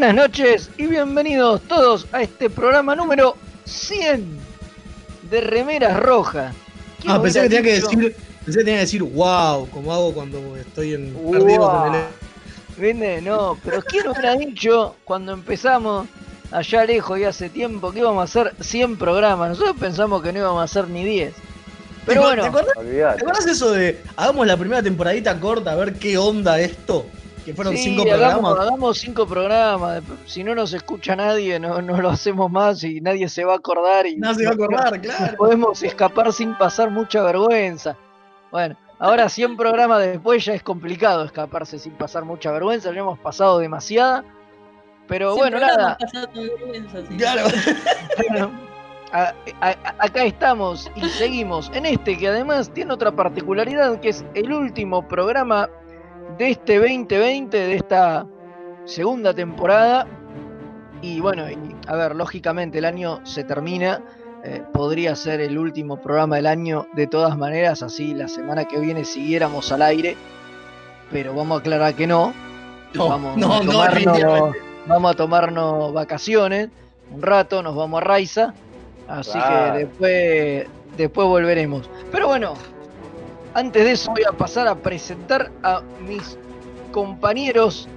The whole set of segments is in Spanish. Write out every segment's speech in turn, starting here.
Buenas noches y bienvenidos todos a este programa número 100 de Remeras Rojas. ¿Quién Ah, pensé que, tenía que decir, pensé que tenía que decir wow, como hago cuando estoy en Wow. perdido con el ¿Viste? No, pero ¿quién hubiera dicho cuando empezamos allá lejos y hace tiempo que íbamos a hacer 100 programas? Nosotros pensamos que no íbamos a hacer ni 10. Pero ¿Te, bueno, ¿te acordás, te acordás eso de hagamos la primera temporadita corta a ver qué onda esto? Que fueron sí, cinco hagamos, programas. hagamos cinco programas. Si no nos escucha nadie, no, no lo hacemos más y nadie se va a acordar. Y No se va a acordar, no claro. podemos escapar sin pasar mucha vergüenza. Bueno, ahora 100 programas después ya es complicado escaparse sin pasar mucha vergüenza. Ya hemos pasado demasiada. Pero Sin bueno, nada. sí. Claro. Bueno, a- a- acá estamos y seguimos en este que además tiene otra particularidad que es el último programa de este 2020, de esta segunda temporada. Y bueno, y, a ver, lógicamente el año se termina. eh, podría ser el último programa del año de todas maneras, así la semana que viene siguiéramos al aire. Pero vamos a aclarar que no. No, vamos, no, a no, tomarnos, definitivamente. vamos a tomarnos vacaciones un rato, nos vamos a Raiza. Así Claro. que después, después volveremos. Pero bueno, antes de eso voy a pasar a presentar a mis compañeros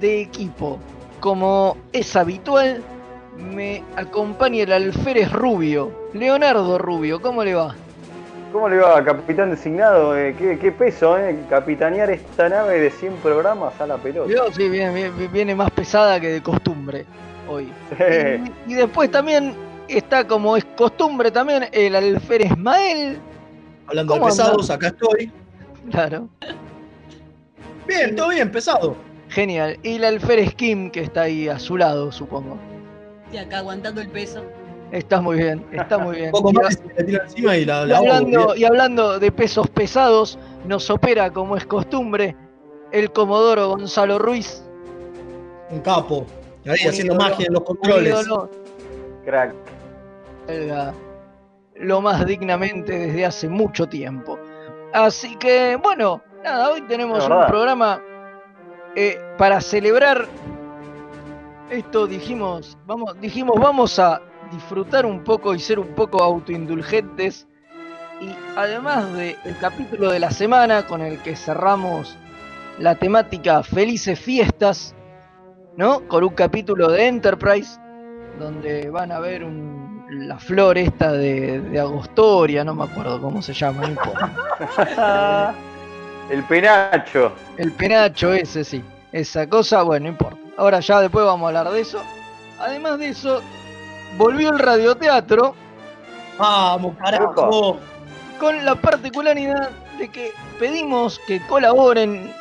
de equipo. Como es habitual, me acompaña el alférez Rubio. Leonardo Rubio, ¿cómo le va? ¿Cómo le va, capitán designado? Eh, ¿qué, qué peso, ¿eh? Capitanear esta nave de 100 programas a la pelota. Yo, sí, viene, más pesada que de costumbre hoy. Sí. Y, y después también está como es costumbre también el alférez Mael. Hablando de ¿Cómo pesados, acá estoy. Claro, Bien, todo bien, pesado. genial. Y el alférez Kim que está ahí a su lado, supongo. Y acá aguantando el peso. Está muy bien, está muy bien. Un poco Y más y se me tira encima y la, y la ahogo, hablando, y hablando de pesos pesados, nos opera como es costumbre el comodoro Gonzalo Ruiz. Un capo. Ahí Un haciendo ídolo, magia en los controles. Crack. Lo más dignamente desde hace mucho tiempo. Así que, bueno, nada, hoy tenemos un programa eh, para celebrar esto. Dijimos, vamos, dijimos, vamos a disfrutar un poco y ser un poco autoindulgentes. Y además del capítulo de la semana con el que cerramos la temática Felices Fiestas, ¿no? Con un capítulo de Enterprise, donde van a ver un- la flor esta de, de Agostoria, no me acuerdo cómo se llama, no importa. El penacho. El penacho ese, sí. Esa cosa, bueno, no importa. Ahora ya después vamos a hablar de eso. Además de eso, volvió el radioteatro Vamos, carajo. con la particularidad de que pedimos que colaboren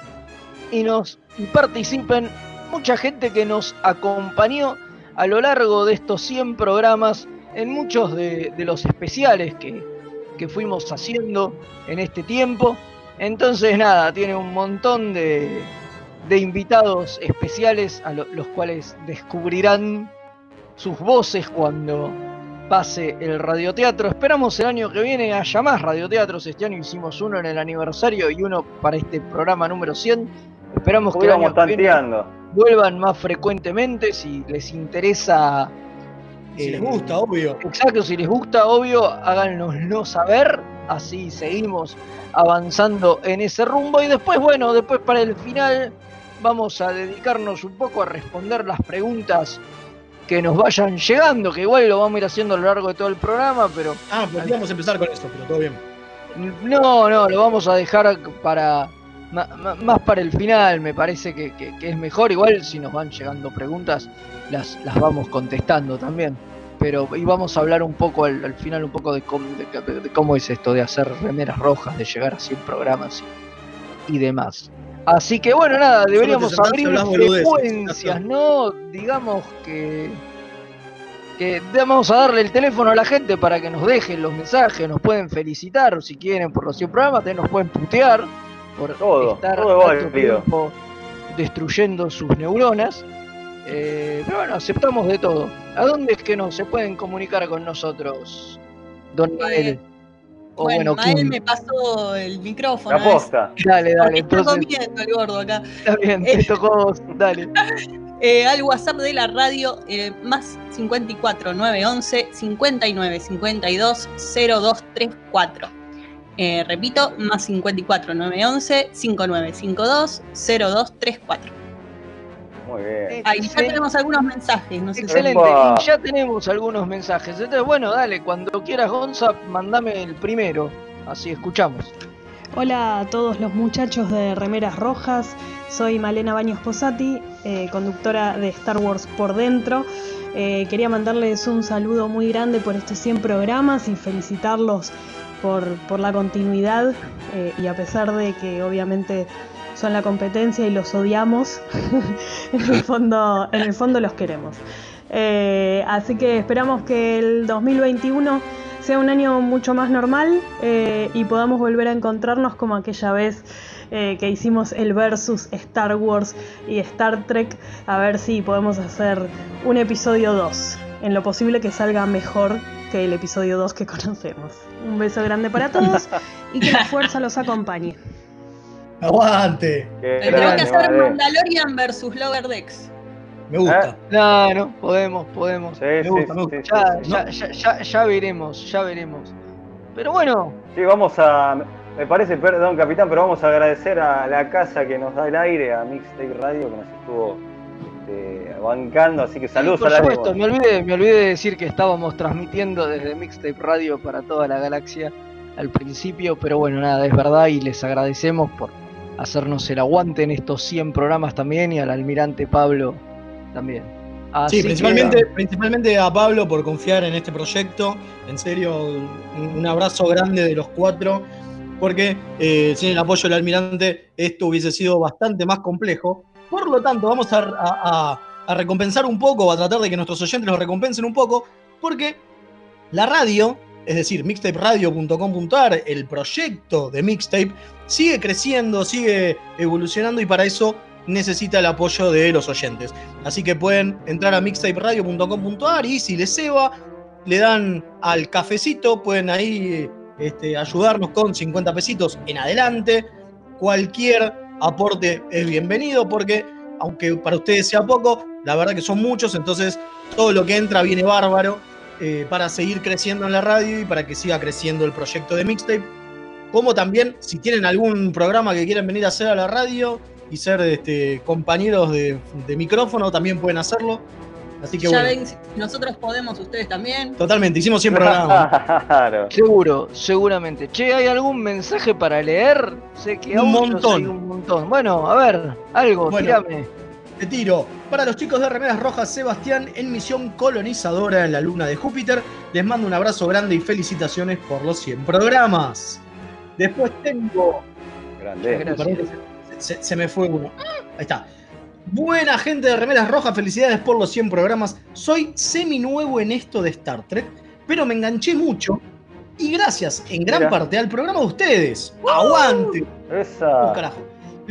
y nos y participen mucha gente que nos acompañó a lo largo de estos 100 programas en muchos de, de los especiales que, que fuimos haciendo en este tiempo. Entonces, nada, tiene un montón de, de invitados especiales a lo- los cuales descubrirán sus voces cuando pase el radioteatro. Esperamos el año que viene haya más radioteatros. Este año hicimos uno en el aniversario y uno para este programa número 100. Esperamos que el año que viene vuelvan más frecuentemente si les interesa. Si eh, les gusta, obvio. Exacto, si les gusta, obvio, háganoslo saber. Así seguimos avanzando en ese rumbo. Y después, bueno, después para el final vamos a dedicarnos un poco a responder las preguntas que nos vayan llegando, que igual lo vamos a ir haciendo a lo largo de todo el programa, pero Ah, pues íbamos a empezar con esto, pero todo bien. no, no, lo vamos a dejar para más para el final, me parece que, que- que es mejor. Igual si nos van llegando preguntas, las, las vamos contestando también. Pero y vamos a hablar un poco al, al final un poco de cómo, de- de cómo es esto de hacer remeras rojas, de llegar a 100 programas y, y demás. Así que bueno, nada, deberíamos abrir frecuencias, ¿no? Digamos que que vamos a darle el teléfono a la gente para que nos dejen los mensajes, nos pueden felicitar si quieren por los 100 programas, también nos pueden putear por Todo, estar todo tanto tiempo destruyendo sus neuronas. Eh, pero bueno, aceptamos de todo. ¿A dónde es que no se pueden comunicar con nosotros, don Mael? O bueno, bueno, Mael me pasó el micrófono. La posta. Dale, dale, está entonces comiendo el gordo acá. está bien, te tocó vos, dale. Eh, al WhatsApp de la radio, eh, más 54 911 59 52 0234. Eh, repito, más 54 911 5952 0234. Muy bien. Ahí ya tenemos algunos mensajes, no sé Excelente, ya tenemos algunos mensajes. Entonces, bueno, dale, cuando quieras, Gonza, mandame el primero. Así escuchamos. Hola a todos los muchachos de Remeras Rojas, soy Malena Baños Posati, eh, conductora de Star Wars por dentro. Eh, quería mandarles un saludo muy grande por estos 100 programas y felicitarlos por, por la continuidad eh, y a pesar de que obviamente son la competencia y los odiamos, en, el fondo, en el fondo los queremos. Eh, así que esperamos que el 2021 sea un año mucho más normal eh, y podamos volver a encontrarnos como aquella vez eh, que hicimos el versus Star Wars y Star Trek, a ver si podemos hacer un episodio 2, en lo posible que salga mejor que el episodio 2 que conocemos. Un beso grande para todos y que la fuerza los acompañe. ¡Aguante! Qué Tenemos que hacer. Mandalorian versus Lower Decks. Me gusta. ¿Eh? No, no, podemos, podemos. Sí, Me sí, me sí, gusta. sí, Ya, sí. ya, ya, ya, ya veremos, ya veremos. Pero bueno, Sí, vamos a. Me parece, perdón, capitán, pero vamos a agradecer a la casa que nos da el aire, a Mixtape Radio, que nos estuvo este, bancando. Así que saludos por a la supuesto, me olvidé, me olvidé de decir que estábamos transmitiendo desde Mixtape Radio para toda la galaxia al principio, pero bueno, nada, es verdad y les agradecemos por hacernos el aguante en estos 100 programas también y al almirante Pablo también. Así Sí, que- principalmente, principalmente a Pablo por confiar en este proyecto. En serio, un, abrazo grande de los cuatro, porque eh, sin el apoyo del almirante esto hubiese sido bastante más complejo. Por lo tanto, vamos a, a- a- a recompensar un poco, a tratar de que nuestros oyentes los recompensen un poco, porque la radio, es decir, mixtaperadio.com.ar, el proyecto de Mixtape, sigue creciendo, sigue evolucionando y para eso necesita el apoyo de los oyentes. Así que pueden entrar a mixtaperadio.com.ar y si les ceba, le dan al cafecito, pueden ahí este, ayudarnos con 50 pesitos en adelante. Cualquier aporte es bienvenido porque, aunque para ustedes sea poco, la verdad que son muchos, entonces todo lo que entra viene bárbaro eh, para seguir creciendo en la radio y para que siga creciendo el proyecto de Mixtape. Como también, si tienen algún programa que quieren venir a hacer a la radio y ser este, compañeros de, de micrófono, también pueden hacerlo. Así que ya bueno, ven, nosotros podemos, ustedes también. totalmente, hicimos 100 programas. Claro. Seguro, seguramente. Che, ¿hay algún mensaje para leer? Sé que Un montón. hay un montón. Bueno, a ver, algo, Bueno. tirame. Te tiro. Para los chicos de Remeras Rojas, Sebastián, en misión colonizadora en la luna de Júpiter, les mando un abrazo grande y felicitaciones por los 100 programas. Después tengo Grande. Se, se- se me fue uno. Ahí está. Buena gente de Remeras Rojas, felicidades por los 100 programas. Soy semi nuevo en esto de Star Trek, pero me enganché mucho Y gracias en gran Mira. parte al programa de ustedes. ¡Aguante! Esa. Oh, carajo.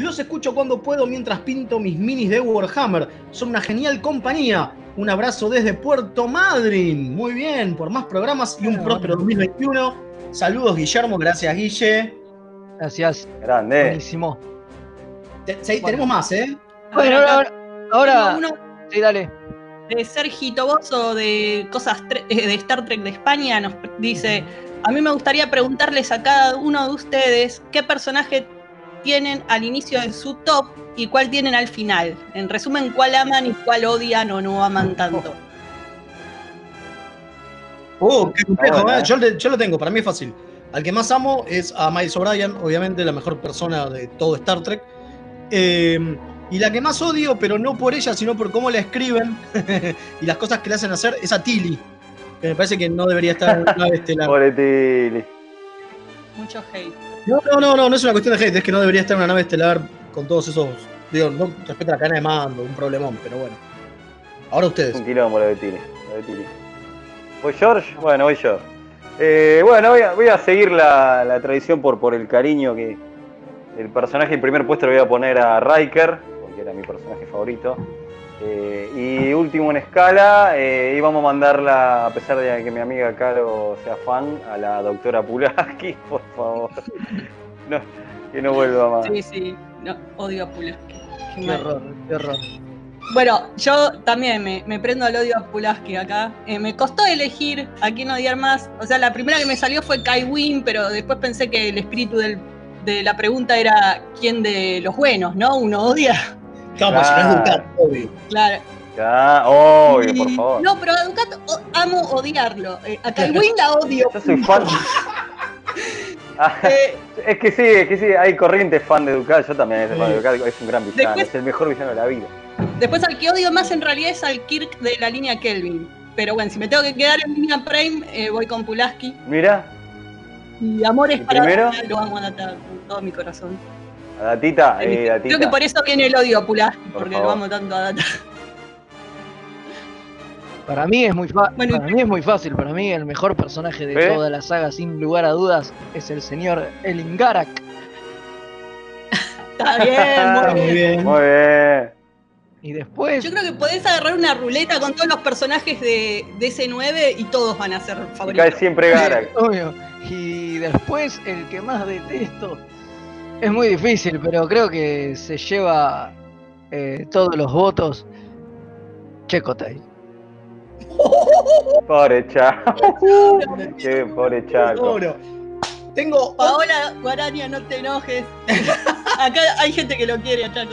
Los escucho cuando puedo mientras pinto mis minis de Warhammer. Son una genial compañía. Un abrazo desde Puerto Madryn. Muy bien, por más programas y un próspero 2021. Saludos, Guillermo. Gracias, Guille. Gracias. Grande. Buenísimo. Te- sí, Tenemos más, ¿eh? Bueno, ahora, ahora, tengo uno sí, dale. de Sergi Toboso de cosas eh, de Star Trek de España nos dice, a mí me gustaría preguntarles a cada uno de ustedes qué personaje tienen al inicio de su top y cuál tienen al final. En resumen, cuál aman y cuál odian o no aman tanto. Oh, qué complejo, Ah, ¿eh? eh. Yo, lo tengo, para mí es fácil. Al que más amo es a Miles O'Brien, obviamente la mejor persona de todo Star Trek. Eh, y la que más odio, pero no por ella, sino por cómo la escriben y las cosas que le hacen hacer, es a Tilly. Que me parece que no debería estar en una nave estelar. Pobre Tilly. Mucho hate. No, no, no, no, no es una cuestión de hate, es que no debería estar en una nave estelar con todos esos. Digo, no respeta la cadena de mando, un problemón, pero bueno. Ahora ustedes. Un quilombo lo de lo de. ¿Voy George? Bueno, voy yo. Eh, bueno, voy a, voy a seguir la, la tradición por, por el cariño que. El personaje en primer puesto lo voy a poner a Riker, porque era mi personaje favorito. Eh, y último en escala, eh, íbamos a mandarla, a pesar de que mi amiga Caro sea fan, a la doctora Pulaski, por favor. No, que no vuelva más. Sí, sí, no, odio a Pulaski. Qué Qué horror, qué horror. Bueno, yo también me, me prendo al odio a Pulaski acá. Eh, me costó elegir a quién odiar más. O sea, la primera que me salió fue Kai Wynn, pero después pensé que el espíritu del- de la pregunta era quién de los buenos, ¿no? Uno odia. Vamos, si no es Claro. Ducat, obvio. Claro. Ya, obvio, por favor. No, pero a Ducat amo odiarlo. Eh, a Wynn la odio. Yo soy fan. Ah, Eh, Es que sí, es que sí, hay corrientes fan de Ducat, yo también soy fan de. Ducat, es un gran villano, Después- es el mejor villano de la vida. después al que odio más en realidad es al Kirk de la línea Kelvin. Pero bueno, si me tengo que quedar en línea Prime, eh, voy con Pulaski. Mira, Y Amores ¿Y para primero? Lo amo a con todo mi corazón. A Datita, Eh, Datita. Creo que por eso viene el odio a Pulaski, Por porque favor. lo amo tanto a Data. Para mí es muy fa- Bueno, para mí es muy fácil. Para mí el mejor personaje de ¿Eh? toda la saga, sin lugar a dudas, es el señor Elingarak. Está bien, Está muy bien. bien. Muy bien. Y después, Yo creo que podés agarrar una ruleta con todos los personajes de, de ese 9 y todos van a ser Y cae favoritos. siempre Garak. obvio. Y después el que más detesto es muy difícil, pero creo que se lleva eh, todos los votos. Checotay. Pobre Chaco. Qué pobre Chaco. Seguro. Tengo. Paola Guaraña, no te enojes. Acá hay gente que lo quiere a Chaco.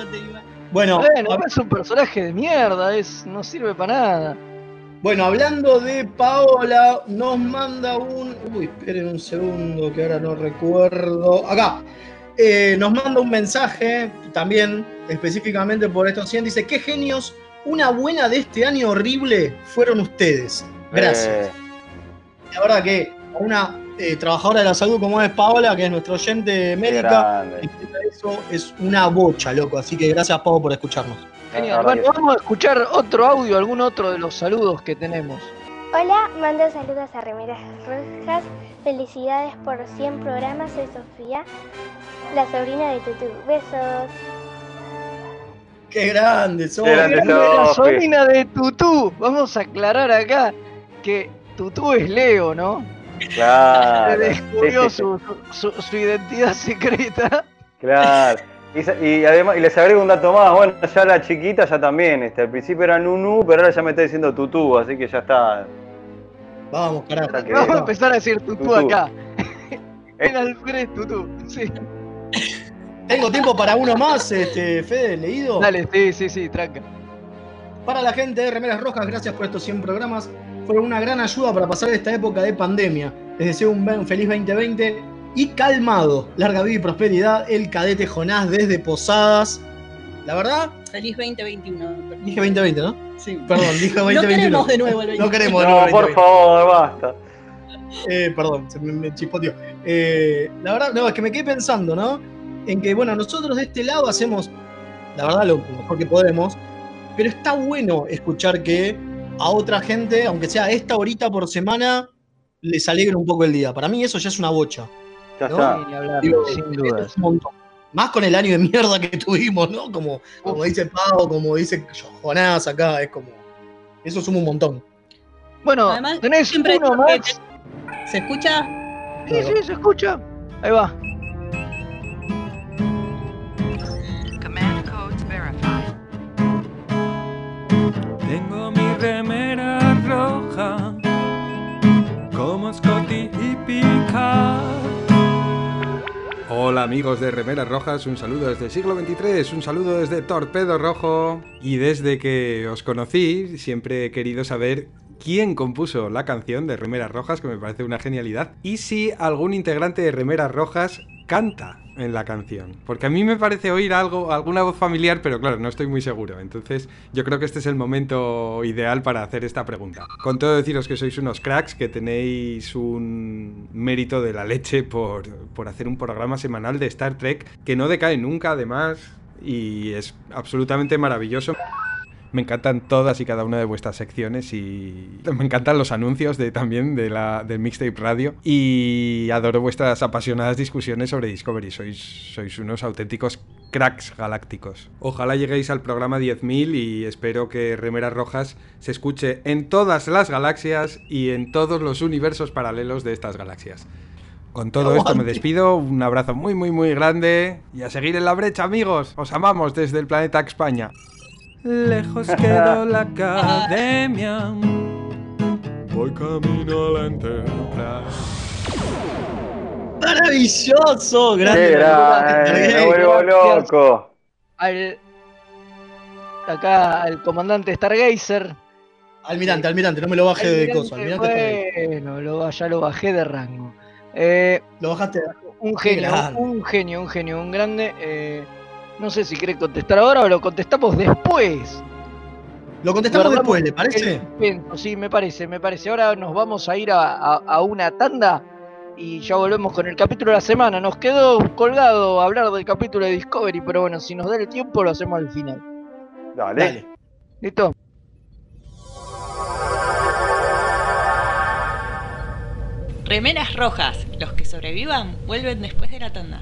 Bueno, Bueno, hab- es un personaje de mierda, es, no sirve para nada. bueno, hablando de Paola, nos manda un. Uy, esperen un segundo que ahora no recuerdo. Acá. Eh, nos manda un mensaje también específicamente por estos 100. Dice: ¿Qué genios? Una buena de este año horrible fueron ustedes. Gracias. Eh, La verdad que a una eh, trabajadora de la salud como es Paola, que es nuestra oyente médica, eso es una bocha, loco. Así que gracias, Pau, por escucharnos. Genial. Bueno, vamos a escuchar otro audio, algún otro de los saludos que tenemos. Hola, mando saludos a Remeras Rojas. Felicidades por 100 programas. Soy Sofía, la sobrina de Tutu. Besos. ¡Qué grande, sos! Qué grande Grande la sobrina de Tutú. Vamos a aclarar acá que Tutú es Leo, ¿no? Claro. Se descubrió Sí, sí, sí. Su, su- su identidad secreta. Claro. Y además, y les agrego un dato más, bueno, ya la chiquita ya también, este, al principio era Nunu, pero ahora ya me está diciendo Tutú, así que ya está. Vamos, carajo. Vamos a empezar a decir Tutú, Tutú. acá. Eh. El Alfred Tutú. Sí. Tengo tiempo para uno más, este, Fede, leído. Dale, sí, sí, sí, tranca. Para la gente de Remeras Rojas, gracias por estos 100 programas. Fueron una gran ayuda para pasar esta época de pandemia. Les deseo un feliz 2020 y calmado. Larga vida y prosperidad. El cadete Jonás desde Posadas. La verdad, Feliz 2021. dije 2020, ¿no? Sí. Perdón, dije 2021. No queremos de nuevo el 2021. No queremos de nuevo No, por 2020. favor, basta. Eh, perdón, se me, me chispoteó. Eh, la verdad, no, es que me quedé pensando, ¿no? En que, bueno, nosotros de este lado hacemos, la verdad, lo mejor que podemos, pero está bueno escuchar que a otra gente, aunque sea esta horita por semana, les alegra un poco el día. Para mí eso ya es una bocha. Ya ¿no? está. Ni hablar, Digo, sin dudas. es un montón. Más con el año de mierda que tuvimos, ¿no? Como, como dice Pau, como dice Jonás acá, es como. Eso suma un montón. Bueno, Además, tenés siempre uno más. ¿Se escucha? Sí, sí, se escucha. Ahí va. Command codes verified. Tengo mi remera roja como Scotty y Picard. Hola amigos de Remeras Rojas, un saludo desde el siglo XXIII, un saludo desde Torpedo Rojo. Y desde que os conocí, siempre he querido saber quién compuso la canción de Remeras Rojas, que me parece una genialidad, y si algún integrante de Remeras Rojas canta en la canción. Porque a mí me parece oír algo, alguna voz familiar, pero claro, no estoy muy seguro. Entonces, yo creo que este es el momento ideal para hacer esta pregunta. Con todo deciros que sois unos cracks, que tenéis un mérito de la leche por, por hacer un programa semanal de Star Trek que no decae nunca, además, y es absolutamente maravilloso. Me encantan todas y cada una de vuestras secciones y me encantan los anuncios de, también de la, del Mixtape Radio y adoro vuestras apasionadas discusiones sobre Discovery. Sois, sois unos auténticos cracks galácticos. Ojalá lleguéis al programa 10.000 y espero que Remeras Rojas se escuche en todas las galaxias y en todos los universos paralelos de estas galaxias. Con todo esto me despido, un abrazo muy muy muy grande y a seguir en la brecha amigos, os amamos desde el planeta España. Lejos quedó la academia. Voy camino a la Enterprise. ¡Maravilloso! Grande. grande, me vuelvo gracias. loco. Al, acá al comandante Stargazer. Almirante, almirante, no me lo baje de cosa. Almirante bueno, lo- ya lo bajé de rango. Eh, Lo bajaste. un genio, un genio, un genio, un grande. eh, no sé si querés contestar ahora o lo contestamos después. Lo contestamos Guardamos después, ¿le parece? Sí, me parece, me parece. Ahora nos vamos a ir a, a- a una tanda y ya volvemos con el capítulo de la semana. Nos quedó colgado hablar del capítulo de Discovery, pero bueno, si nos da el tiempo lo hacemos al final. Dale. Dale. ¿Listo? Remeras rojas. Los que sobrevivan vuelven después de la tanda.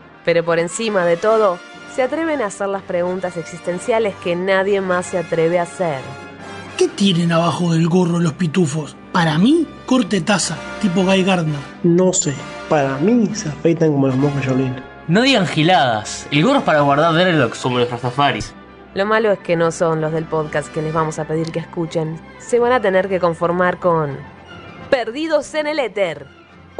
Pero por encima de todo, se atreven a hacer las preguntas existenciales que nadie más se atreve a hacer. ¿Qué tienen abajo del gorro los pitufos? Para mí, corte taza, tipo Guy Gardner. No sé, para mí se afeitan como los monjes Jolín. No digan giladas. El gorro es para guardar dreadlocks como los rastafaris. Lo malo es que no son los del podcast que les vamos a pedir que escuchen. Se van a tener que conformar con Perdidos en el Éter.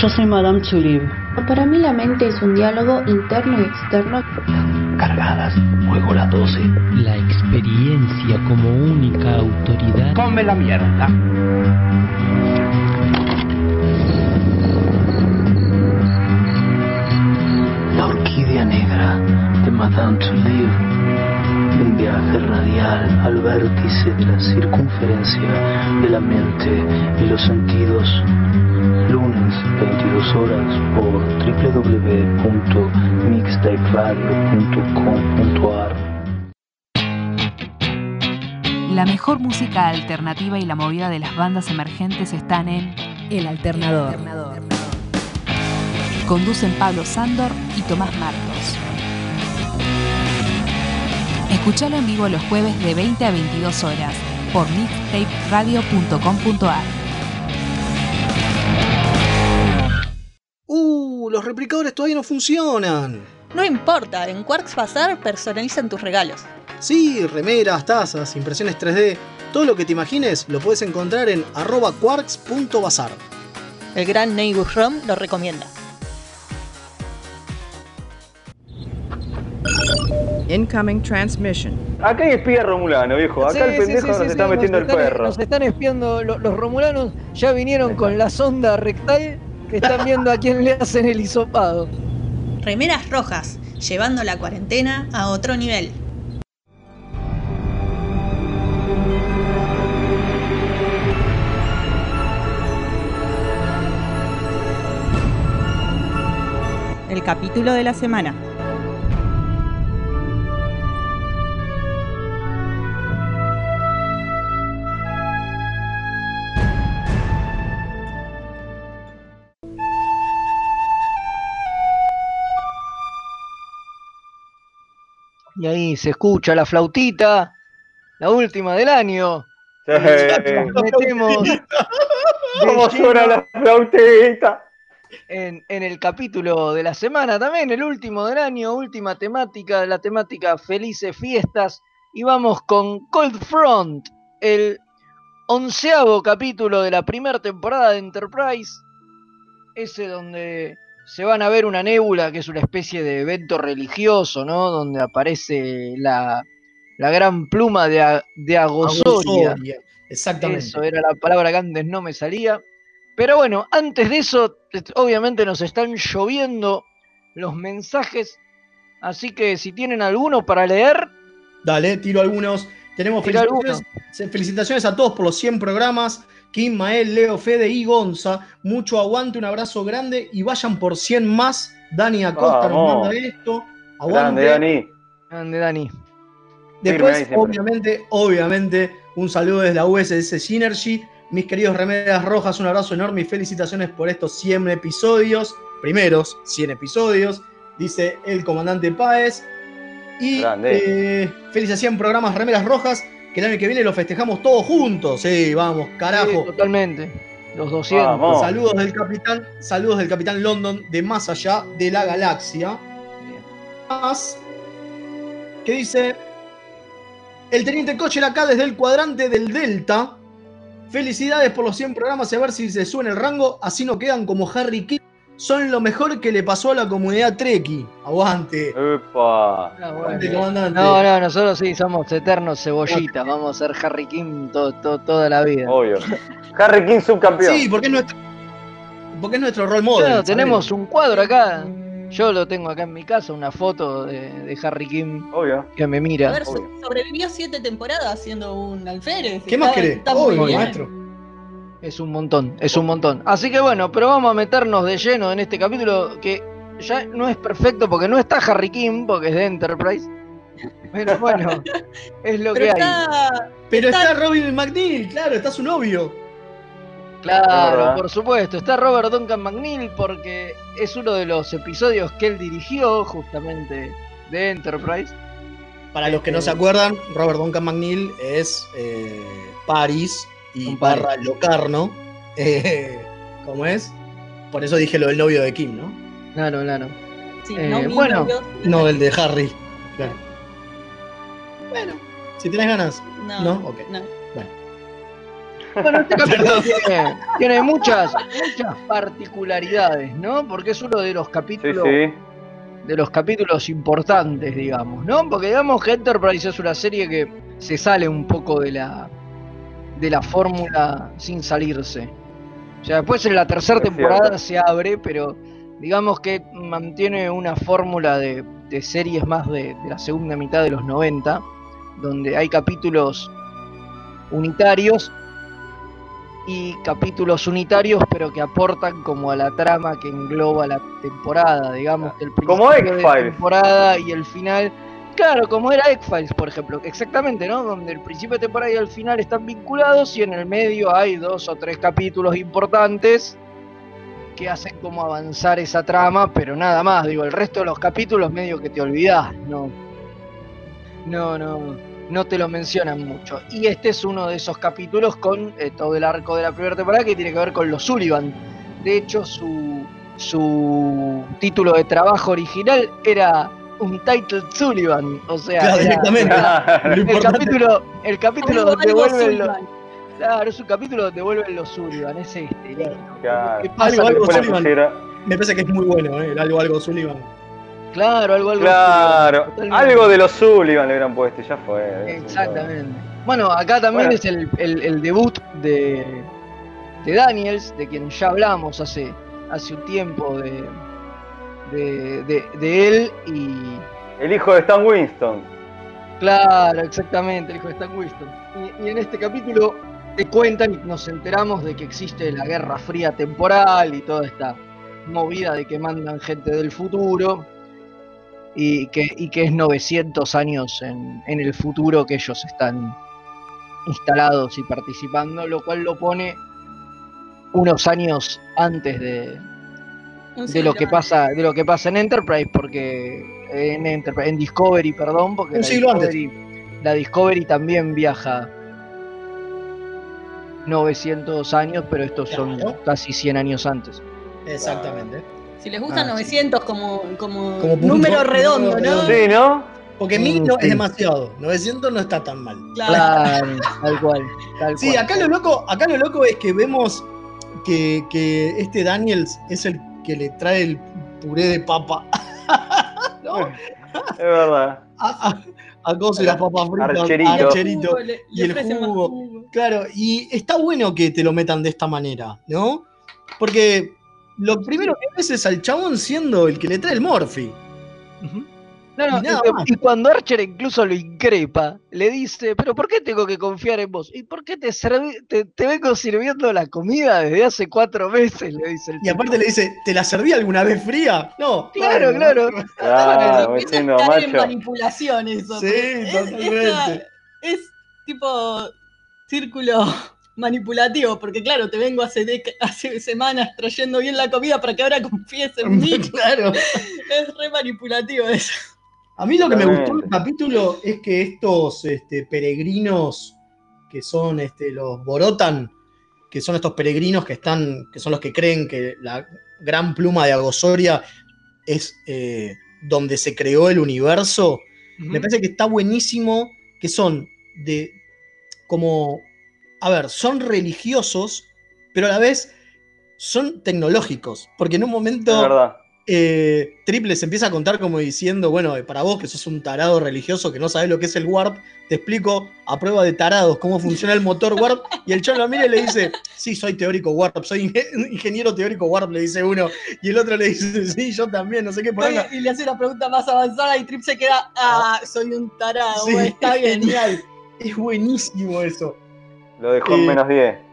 Yo soy Madame Tulib. Para mí la mente es un diálogo interno y externo. Cargadas, juego las 12. La experiencia como única autoridad. Come la mierda. La orquídea negra de Madame Tulib. Un viaje radial al vértice de la circunferencia de la mente y los sentidos. Lunes, 22 horas por www.mixtaperadio.com.ar La mejor música alternativa y la movida de las bandas emergentes están en El Alternador. Conducen Pablo Sándor y Tomás Marcos. Escuchalo en vivo los jueves de 20 a 22 horas por Mixtape los replicadores todavía no funcionan. No importa, en Quarks Bazar personalizan tus regalos. Sí, remeras, tazas, impresiones 3D, todo lo que te imagines lo puedes encontrar en arroba quarks.bazar. El gran Neighbor Rom lo recomienda. Incoming transmission. Acá hay espía romulano, viejo. Acá Sí, el sí, pendejo sí, nos sí, está sí, metiendo nos el están- perro. Nos están espiando, lo- los romulanos ya vinieron con la sonda rectal están viendo a quién le hacen el hisopado. Remeras rojas, llevando la cuarentena a otro nivel. El capítulo de la semana. Y ahí se escucha la flautita, la última del año. Sí. Nos metemos ¿Cómo suena la flautita? en, en el capítulo de la semana también, el último del año, última temática, la temática Felices Fiestas. Y vamos con Cold Front, el onceavo capítulo de la primera temporada de Enterprise. Ese donde se van a ver una nébula, que es una especie de evento religioso, ¿no? Donde aparece la, la gran pluma de, A- de Agosoria. Agosoria, Exactamente. Eso era la palabra que antes no me salía. Pero bueno, antes de eso, obviamente nos están lloviendo los mensajes. Así que si tienen alguno para leer, Dale, tiro algunos. Tenemos felicitaciones, felicitaciones a todos por los 100 programas. Kim, Mael, Leo, Fede y Gonza. Mucho aguante, un abrazo grande y vayan por 100 más. Dani Acosta nos Vamos. manda esto. Grande, Aguante. Dani. Grande Dani. Después, obviamente, obviamente, un saludo desde la USS Synergy. Mis queridos remeras rojas, un abrazo enorme y felicitaciones por estos 100 episodios. Primeros 100 episodios, dice el comandante Páez. Y Grande. eh, feliz a 100 programas remeras rojas, que el año que viene lo festejamos todos juntos. Sí, vamos, carajo. Sí, totalmente. Los 200. Vamos. Saludos del capitán, saludos del capitán London de más allá de la galaxia. Más que dice el teniente Kocher acá desde el cuadrante del Delta. Felicidades por los 100 programas y a ver si se suena el rango, así no quedan como Harry King. Son lo mejor que le pasó a la comunidad Treki. Aguante. Epa. Ah, bueno. Aguante, comandante. No, no, nosotros sí somos eternos cebollitas. Vamos a ser Harry King to- to- toda la vida. Obvio. Harry King subcampeón. Sí, porque es nuestro, porque es nuestro role model. Tenemos un cuadro acá. Yo lo tengo acá en mi casa, una foto de, de Harry Obvio. que me A mira. ver, so- sobrevivió siete temporadas siendo un alférez. ¿Qué más querés? está muy Obvio, bien. maestro. Es un montón, es un montón. Así que bueno, pero vamos a meternos de lleno en este capítulo que ya no es perfecto porque no está Harry King, porque es de Enterprise. Pero bueno, es lo Pero que hay. está. Pero está- está Robin McNeil, claro, está su novio. Claro, verdad. por supuesto. Está Robert Duncan McNeil porque es uno de los episodios que él dirigió justamente de Enterprise. Para los que no se acuerdan, Robert Duncan McNeil es eh, Paris y barra Locarno. Eh, ¿Cómo es? Por eso dije lo del novio de Kim, ¿no? Claro, claro. sí, Eh, no bueno. novio, No, el de Harry. Claro. Bueno, si tenés ganas. No, ¿No? Ok. no. Bueno, este capítulo tiene, tiene muchas, muchas particularidades, ¿no? Porque es uno de los Sí, capítulos sí. de los capítulos importantes, digamos, ¿no? Porque digamos que Enterprise es una serie que se sale un poco de la de la fórmula sin salirse. O sea, después en la tercera temporada se abre, pero digamos que mantiene una fórmula de, de series más de, de la segunda mitad de los 90, donde hay capítulos unitarios y capítulos unitarios, pero que aportan como a la trama que engloba la temporada, digamos que el Como principio de X-Files. temporada y el final, claro, como era X-Files, por ejemplo, exactamente, ¿no? Donde el principio de temporada y el final están vinculados y en el medio hay dos o tres capítulos importantes que hacen como avanzar esa trama, pero nada más, digo, el resto de los capítulos medio que te olvidás, no. No, no. no te lo mencionan mucho. Y este es uno de esos capítulos con eh, todo el arco de la primera temporada que tiene que ver con los Sullivan. De hecho, su, su título de trabajo original era un title Sullivan. O sea, Claro, era- directamente. era- el importante- capítulo, el capítulo Algo- donde algo vuelven los. Sullivan. Claro, es un capítulo donde vuelven los Sullivan, es este. Claro. ¿Qué pasa? Algo, Sullivan. pusiera- Me parece que es muy bueno, ¿eh? El algo, algo Sullivan. Claro, algo, algo Claro, algo de los Sullivan le hubieran puesto y ya fue. Exactamente. Bueno, acá también Bueno. es el, el- el debut de, de Daniels, de quien ya hablamos hace, hace un tiempo de, de, de- de él y. El hijo de Stan Winston. Claro, exactamente, el hijo de Stan Winston. Y, y en este capítulo te cuentan y nos enteramos de que existe la Guerra Fría temporal y toda esta movida de que mandan gente del futuro y que, y que es 900 años en, en el futuro que ellos están instalados y participando, lo cual lo pone unos años antes de, de lo que pasa de lo que pasa en Enterprise porque en Enterprise, en Discovery perdón porque Un la siglo antes. Discovery, la Discovery también viaja 900 años pero estos son casi 100 años antes Exactamente. Si les gustan Ah, 900 como, como, Como punto- número redondo, ¿no? Sí, ¿no? Porque Mm, 1000 no, sí. es demasiado. 900 no está tan mal. claro tal cual tal Sí, cual. acá lo loco, acá lo loco es que vemos que, que este Daniels es el que le trae el puré de papa ¿no? Es verdad. a, a, a Coso y las papas fritas, Archerito. a Archerito Jugo, le- y le el jugo. jugo. Claro, y está bueno que te lo metan de esta manera, ¿no? Porque lo primero que ves es al chabón siendo el que le trae el Morphy. No, no, Y nada y, cuando Archer incluso lo increpa, le dice, pero ¿por qué tengo que confiar en vos? ¿Y por qué te, serví- te, te vengo sirviendo la comida desde hace cuatro meses? Le dice el Y aparte le dice, ¿te la serví alguna vez fría? No. Claro, claro. Diciendo, caer en manipulación eso. Sí, es- totalmente. Es, tipo círculo manipulativo, porque claro, te vengo hace, hace semanas trayendo bien la comida para que ahora confíes en mí. claro. Es re manipulativo eso. A mí lo que me gustó del capítulo es que estos este, peregrinos que son este, los Borotan, que son estos peregrinos que están, que son los que creen que la gran pluma de Agosoria es eh, donde se creó el universo. Me parece que está buenísimo que son de como a ver, son religiosos, pero a la vez son tecnológicos, porque en un Es momento verdad. Eh, Triple se empieza a contar como diciendo, bueno, eh, para vos que sos un tarado religioso que no sabés lo que es el warp, te explico a prueba de tarados cómo funciona el motor warp, y el chon lo mira y le dice, sí, soy teórico warp, soy inge- ingeniero teórico warp, le dice uno, y el otro le dice, sí, yo también, no sé qué, por acá. Y le hace una pregunta más avanzada y Trip se queda, ah, soy un tarado, Sí, está genial. Es buenísimo eso. Lo dejó en Eh, menos 10.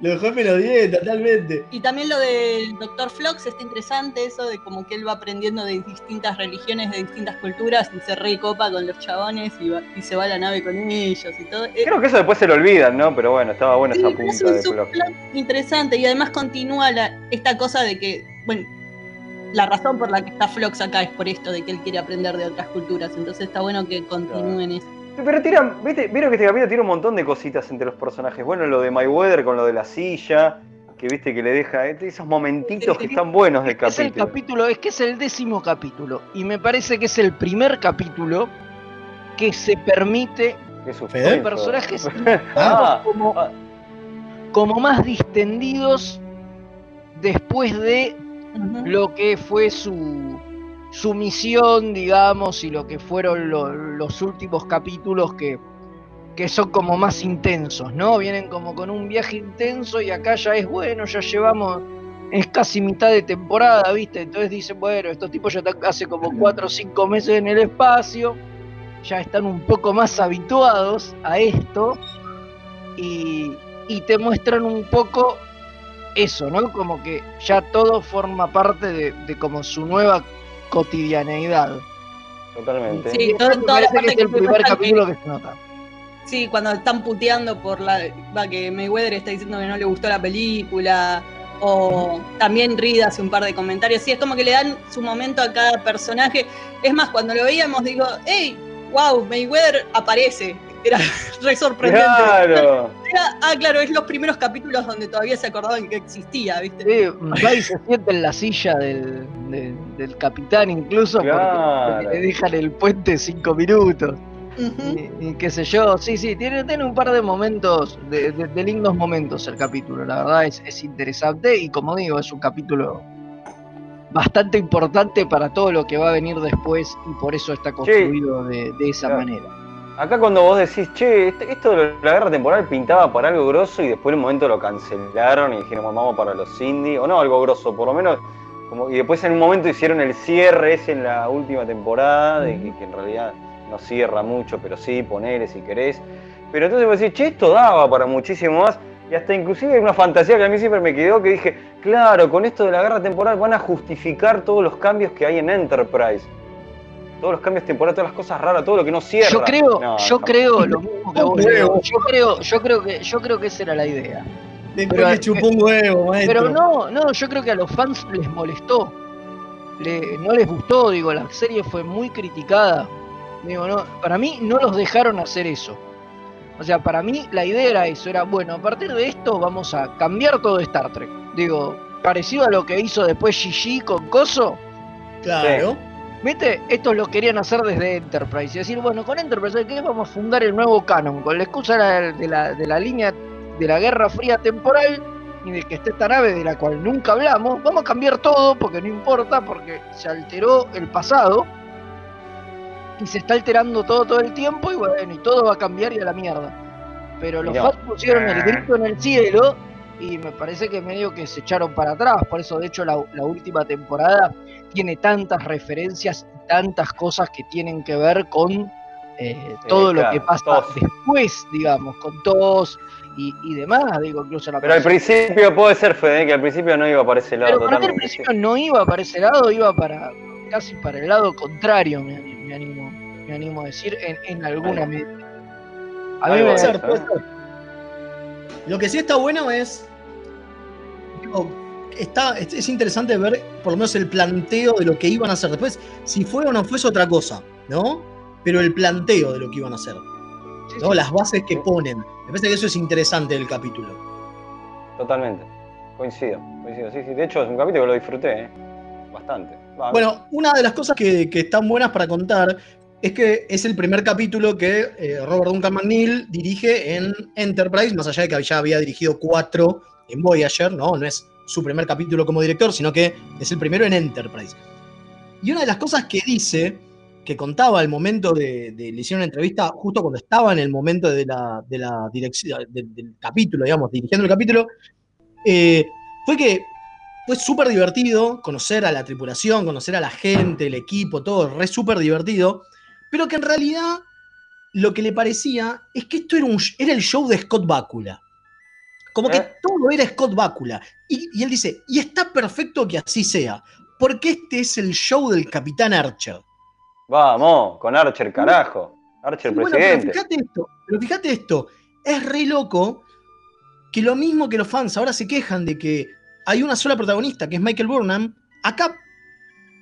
Lo dejó en menos 10, totalmente. Y también lo del Dr. Flox está interesante, eso de como que él va aprendiendo de distintas religiones, de distintas culturas, y se recopa con los chabones y, va- y se va a la nave con ellos y todo. Eh, Creo que eso después se lo olvidan, ¿no? Pero bueno, estaba buena sí, esa es punta un de subplot interesante y además continúa la- esta cosa de que, bueno, la razón por la que está Flox acá es por esto, de que él quiere aprender de otras culturas, entonces está bueno que continúen eso. Pero tiran, ¿viste? vieron que este capítulo tiene un montón de cositas entre los personajes. Bueno, lo de Mayweather con lo de la silla, que viste que le deja eh, esos momentitos que están buenos del Es el capítulo. capítulo, es que es el décimo capítulo. Y me parece que es el primer capítulo que se permite suspenso. personajes Ah, como, como más distendidos después de lo que fue su, su misión, digamos, y lo que fueron lo- los últimos capítulos que, que son como más intensos, ¿no? Vienen como con un viaje intenso y acá ya es bueno, ya llevamos, es casi mitad de temporada, ¿viste? Entonces dicen, bueno, estos tipos ya están hace como cuatro o cinco meses en el espacio, ya están un poco más habituados a esto y, y te muestran un poco eso, ¿no? Como que ya todo forma parte de como su nueva cotidianeidad. Totalmente. Sí, todo- eso me toda la parece que es que el primer capítulo que- que se nota. Sí, cuando están puteando por la. Va, que Mayweather está diciendo que no le gustó la película. O también Reed hace un par de comentarios. Sí, es como que le dan su momento a cada personaje. Es más, cuando lo veíamos, digo, hey, wow, Mayweather aparece. Era re sorprendente. Claro. Era- ah, claro, es los primeros capítulos donde todavía se acordaban que existía, ¿viste? Sí, va y se sienta en la silla del, de- del capitán incluso porque- Claro. porque le dejan el puente cinco minutos. Y, y qué sé yo, sí, sí, tiene, tiene un par de momentos, de, de- de lindos momentos el capítulo, la verdad es, es interesante y como digo, es un capítulo bastante importante para todo lo que va a venir después y por eso está construido de, de esa Claro. manera. Acá cuando vos decís, che, este- esto de la guerra temporal pintaba para algo grosso y después en un momento lo cancelaron y dijeron, "Bueno, vamos para los indies, o no algo grosso, por lo menos, como, y después en un momento hicieron el cierre ese en la última temporada, de que, que en realidad no cierra mucho, pero sí, ponele si querés. Pero entonces vos decís, che, esto daba para muchísimo más, y hasta inclusive hay una fantasía que a mí siempre me quedó, que dije, claro, con esto de la guerra temporal van a justificar todos los cambios que hay en Enterprise. Todos los cambios temporales, todas las cosas raras, todo lo que no cierra. Yo creo, No, yo no. creo lo mismo que vos. Yo creo, yo creo que, yo creo que esa era la idea. Después Pero, le chupó un huevo, maestro. Pero no, no, yo creo que a los fans les molestó. Le- no les gustó, digo, la serie fue muy criticada. Digo, no, para mí no los dejaron hacer eso. O sea, para mí la idea era eso, era, bueno, a partir de esto vamos a cambiar todo Star Trek. Digo, parecido a lo que hizo después Gigi con Coso. Claro. ¿Viste? Estos lo querían hacer desde Enterprise. Y decir, bueno, con Enterprise, ¿qué? Vamos a fundar el nuevo canon. Con la excusa de la, de la, línea de la Guerra Fría temporal y de que esté esta nave de la cual nunca hablamos. Vamos a cambiar todo porque no importa, porque se alteró el pasado. Y se está alterando todo todo el tiempo y bueno, y todo va a cambiar y a la mierda. Pero los Mirá. fans pusieron el grito en el cielo y me parece que medio que se echaron para atrás. Por eso, de hecho, la, la última temporada tiene tantas referencias y tantas cosas que tienen que ver con eh, todo lo claro, que pasa tos. después, digamos, con todos y, y demás. Digo, incluso la Pero al principio puede ser, Fede, que al principio no iba para ese lado pero al principio no iba para ese lado, iba para casi para el lado contrario, me, me animo, me animo a decir, en, en alguna medida. A mí me, Lo que sí está bueno es. digo, está, es, es interesante ver por lo menos el planteo de lo que iban a hacer. Después, si fue o no fue es otra cosa, ¿no? Pero el planteo de lo que iban a hacer. ¿no? Las bases que ponen. Me parece que eso es interesante del capítulo. Totalmente. Coincido, coincido. Sí, sí. De hecho, es un capítulo que lo disfruté, ¿eh? Bastante. Bueno, una de las cosas que, que están buenas para contar es que es el primer capítulo que eh, Robert Duncan McNeil dirige en Enterprise, más allá de que ya había dirigido cuatro en Voyager, ¿no? No es su primer capítulo como director, sino que es el primero en Enterprise. Y una de las cosas que dice, que contaba al momento de, de- le hicieron una entrevista, justo cuando estaba en el momento de la, de la dirección, del, capítulo, digamos, dirigiendo el capítulo, eh, fue que fue súper divertido conocer a la tripulación, conocer a la gente, el equipo, todo, re súper divertido, pero que en realidad lo que le parecía es que esto era, un, era el show de Scott Bakula. Como que ¿Eh? todo era Scott Bakula. Y, y él dice, y está perfecto que así sea, porque este es el show del Capitán Archer. Vamos, con Archer, carajo. Archer, Bueno, pero presidente. fíjate esto, pero fíjate esto, es re loco que lo mismo que los fans ahora se quejan de que hay una sola protagonista, que es Michael Burnham, acá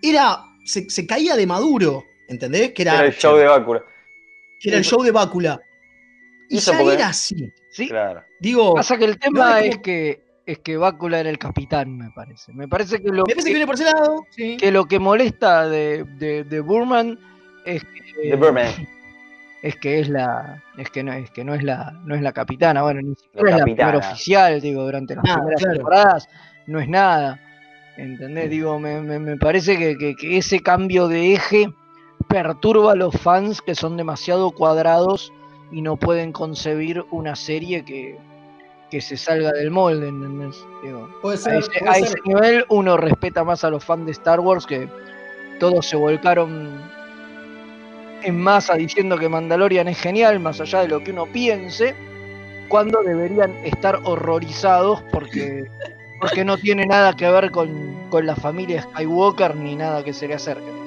era, se, se caía de maduro, ¿entendés? Que era, Era el show de Bácula. que era el show de Bácula. Y ya porque- era así. ¿sí? Claro. Digo, Pasa que el tema es es como- que es que Bácula era el capitán, me parece. Me parece que lo me parece que viene por ese lado. sí. que lo que molesta de, de, de Burman es que The Birdman. es que es la es que no es que no es la no es la capitana bueno ni siquiera La es la capitana. primera oficial digo durante las Nada, primeras claro. temporadas no es nada ¿entendés? digo me, me, me parece que, que- que ese cambio de eje perturba a los fans que son demasiado cuadrados y no pueden concebir una serie que, que se salga del molde ¿entendés? Digo, Puede a ser, ese, puede a ser. ese nivel uno respeta más a los fans de Star Wars que todos se volcaron en masa diciendo que Mandalorian es genial, más allá de lo que uno piense, cuando deberían estar horrorizados porque, porque no tiene nada que ver con, con la familia Skywalker ni nada que se le acerque.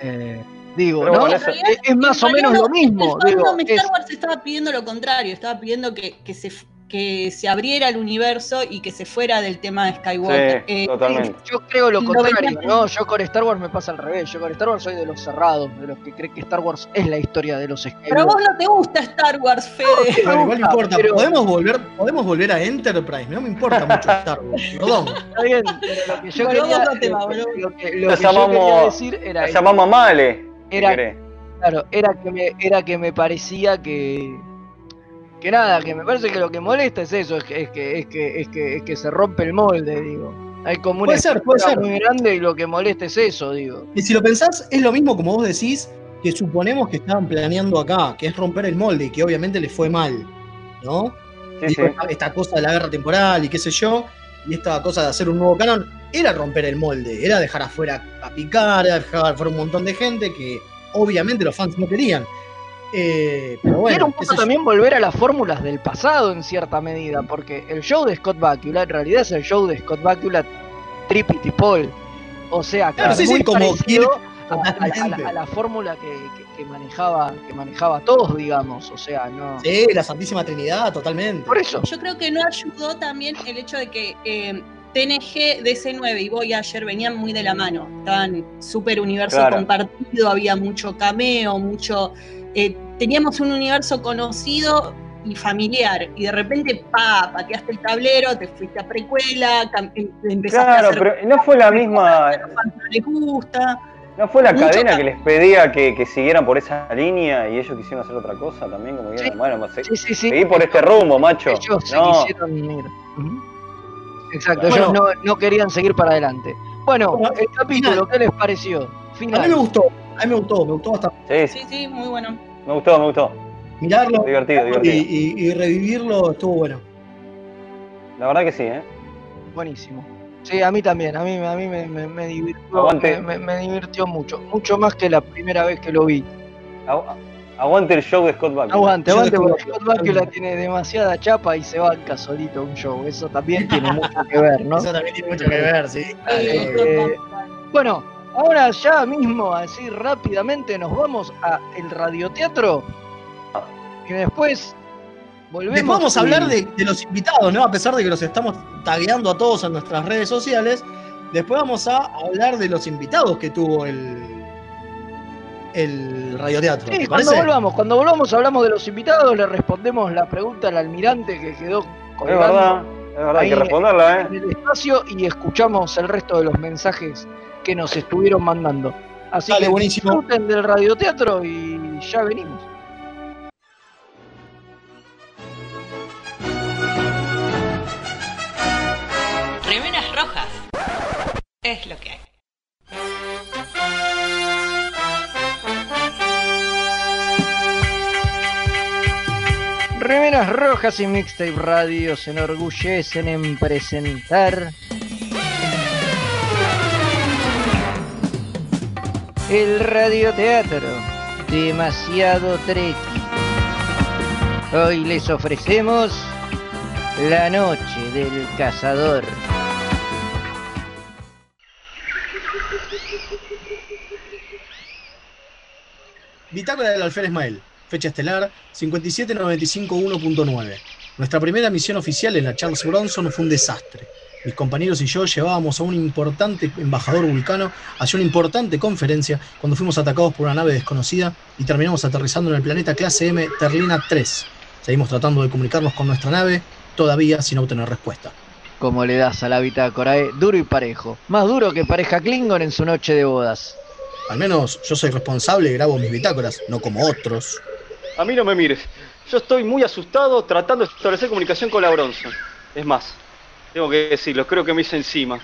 Eh, digo, Pero ¿no? bueno, Es, más o menos lo mismo. El digo, es- Star Wars estaba pidiendo lo contrario, estaba pidiendo que, que se, que se abriera el universo y que se fuera del tema de Skywalker. Sí, Eh, totalmente. Yo creo lo contrario, ¿no? Yo con Star Wars me pasa al revés. Yo con Star Wars soy de los cerrados, de los que creen que Star Wars es la historia de los Skywalker. Pero a vos no te gusta Star Wars, Fede. Bueno, igual no importa. pero- ¿Podemos, volver, podemos volver a Enterprise. No me importa mucho Star Wars. Perdón. Está bien, pero lo que yo Volvamos quería, a tema, lo que- lo que, que yo quería llamamos, decir era llamamos Male. ¿qué Era-? Claro, era que me, era que me parecía que. Que nada, que me parece que lo que molesta es eso, es que, es que, es que, es que, es que se rompe el molde, digo. Hay como una Puede ser, puede ser. muy grande y lo que molesta es eso, digo. Y si lo pensás, es lo mismo como vos decís que suponemos que estaban planeando acá, que es romper el molde y que obviamente les fue mal. ¿No? Sí, Digo, sí. esta, esta cosa de la guerra temporal y qué sé yo, y esta cosa de hacer un nuevo canon, era romper el molde, era dejar afuera a picar, era dejar afuera un montón de gente que obviamente los fans no querían. Eh, pero Y bueno, era un poco yo. también volver a las fórmulas del pasado en cierta medida, porque el show de Scott Bakula en realidad es el show de Scott Bakula Tripit y Paul. O sea, Claro, es sí, sí, muy como parecido Kirk, a, a- a la- fórmula que, que- que manejaba que manejaba todos, digamos. O sea, no. Sí, la Santísima Trinidad, totalmente. Por eso. Yo creo que no ayudó también el hecho de que eh, TNG, DC9 y Voyager venían muy de la mano. Estaban súper universo Claro. compartido, había mucho cameo, mucho. eh, teníamos un universo conocido y familiar. Y de repente, pa, pateaste el tablero, te fuiste a precuela, em- empezaste a Claro, hacer pero no fue la misma. a no les gusta. ¿No fue la Mucho cadena ca- que les pedía que, que siguieran por esa línea y ellos quisieron hacer otra cosa también? Como que, Sí. bueno, pues, se- Sí, sí, sí. seguí por este rumbo, macho. Ellos se No, quisieron ir. Exacto, Bueno. ellos no, no querían seguir para adelante. Bueno, Bueno, el capítulo, final. ¿qué les pareció? A mí me gustó, a mí me gustó, me gustó bastante. sí, Sí, sí, muy bueno. Me gustó, me gustó. Mirarlo Divertido, y, divertido. y- y revivirlo estuvo bueno. La verdad que sí, ¿eh? Buenísimo. Sí, a mí también, a mí, a mí me, me- me divirtió, Aguante. me, divirtió mucho, mucho más que la primera vez que lo vi. Agu- Aguante el show de Scott Bakula. Aguante, aguante, porque Scott Bakula tiene demasiada chapa y se banca solito un show, eso también tiene mucho que ver, ¿no? Eso también tiene mucho que ver, sí. Eh, bueno, ahora ya mismo, así rápidamente, nos vamos a el radioteatro y después volvemos. Después vamos a hablar de, de los invitados, ¿no? A pesar de que los estamos tagueando a todos en nuestras redes sociales, después vamos a hablar de los invitados que tuvo el, el radioteatro. Sí, ¿Te cuando volvamos, cuando volvamos hablamos de los invitados, le respondemos la pregunta al almirante que quedó Es colgando verdad, es verdad, hay que ahí responderla, ¿eh? en el espacio y escuchamos el resto de los mensajes que nos estuvieron mandando. Así Dale, que buenísimo. disfruten del radioteatro y ya venimos. Remeras rojas. Es lo que hay. Remeras Rojas y Mixtape Radio se enorgullecen en presentar el radioteatro demasiado treki. Hoy les ofrecemos La Noche del Cazador. Bitácora del Alférez Mael, fecha estelar 57951.9. Nuestra primera misión oficial en la Charles Bronson fue un desastre. Mis compañeros y yo llevábamos a un importante embajador vulcano hacia una importante conferencia cuando fuimos atacados por una nave desconocida y terminamos aterrizando en el planeta clase M Terlina 3. Seguimos tratando de comunicarnos con nuestra nave, todavía sin obtener respuesta. Como le das a la bitácora, eh? duro y parejo. Más duro que pareja Klingon en su noche de bodas. Al menos yo soy responsable y grabo mis bitácoras, no como otros. A mí no me mires. Yo estoy muy asustado tratando de establecer comunicación con la Bronson. Es más, tengo que decirlo, creo que me hice encima.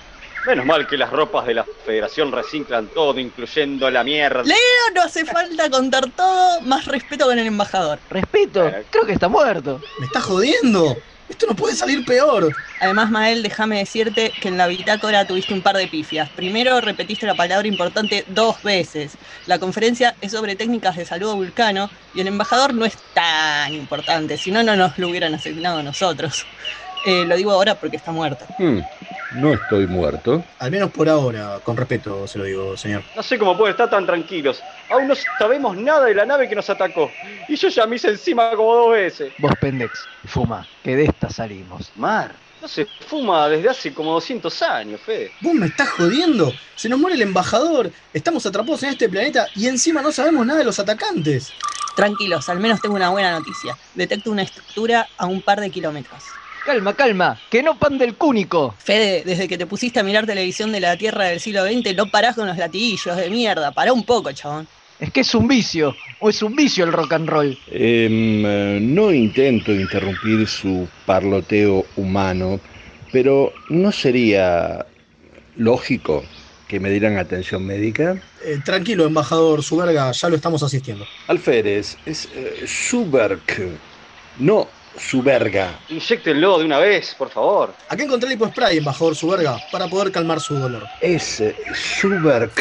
Menos mal que las ropas de la Federación reciclan todo, incluyendo la mierda. Leo, no hace falta contar todo, más respeto con el embajador. Respeto, creo que está muerto. ¡Me está jodiendo! Esto no puede salir peor. Además, Mael, déjame decirte que en la bitácora tuviste un par de pifias. Primero, repetiste la palabra importante dos veces. La conferencia es sobre técnicas de salud a Vulcano y el embajador no es tan importante, si no, no nos lo hubieran asignado a nosotros. Eh, lo digo ahora porque está muerto. Hmm, no estoy muerto. Al menos por ahora, con respeto se lo digo, señor. No sé cómo pueden estar tan tranquilos. Aún no sabemos nada de la nave que nos atacó. Y yo ya me hice encima como dos veces. Vos pendex, fuma, que de esta salimos. Mar, no se fuma desde hace como 200 años, Fede. ¿Vos me estás jodiendo? Se nos muere el embajador, estamos atrapados en este planeta y encima no sabemos nada de los atacantes. Tranquilos, al menos tengo una buena noticia. Detecto una estructura a un par de kilómetros. Calma, calma, que no pan del cúnico. Fede, desde que te pusiste a mirar televisión de la Tierra del siglo XX, no parás con los latiguillos de mierda. Pará un poco, chabón. Es que es un vicio, o es un vicio el rock and roll. Em, eh, no intento interrumpir su parloteo humano, pero ¿no sería lógico que me dieran atención médica? Eh, tranquilo, embajador, su verga, ya lo estamos asistiendo. Alférez, es eh, Suberg, no su verga. Inyectenlo de una vez, por favor. Acá encontré el hipospray, embajador su verga, para poder calmar su dolor. Es eh, Suberg.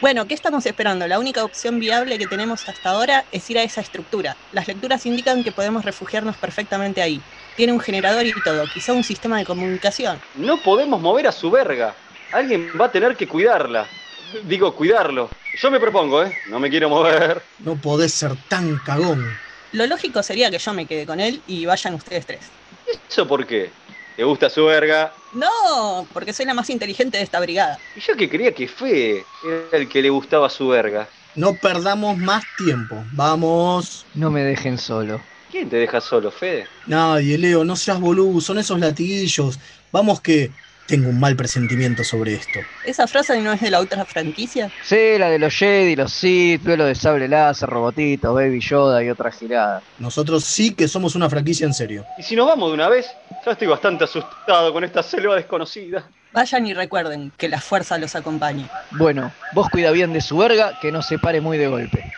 Bueno, ¿qué estamos esperando? La única opción viable que tenemos hasta ahora es ir a esa estructura. Las lecturas indican que podemos refugiarnos perfectamente ahí. Tiene un generador y todo, quizá un sistema de comunicación. No podemos mover a su verga. Alguien va a tener que cuidarla. Digo, cuidarlo. Yo me propongo, ¿eh? No me quiero mover. No podés ser tan cagón. Lo lógico sería que yo me quede con él y vayan ustedes tres. ¿Eso por qué? ¿Te gusta su verga? No, porque soy la más inteligente de esta brigada. Y yo que creía que Fe era el que le gustaba su verga. No perdamos más tiempo. Vamos. No me dejen solo. ¿Quién te deja solo, Fede? Nadie, Leo, no seas boludo, son esos latiguillos. Vamos que tengo un mal presentimiento sobre esto. ¿Esa frase no es de la otra franquicia? Sí, la de los Jedi, los Sith, duelo de sable láser, robotitos, Baby Yoda y otra girada. Nosotros sí que somos una franquicia en serio. Y si nos vamos de una vez, ya estoy bastante asustado con esta selva desconocida. Vayan y recuerden que la fuerza los acompañe. Bueno, vos cuida bien de su verga, que no se pare muy de golpe.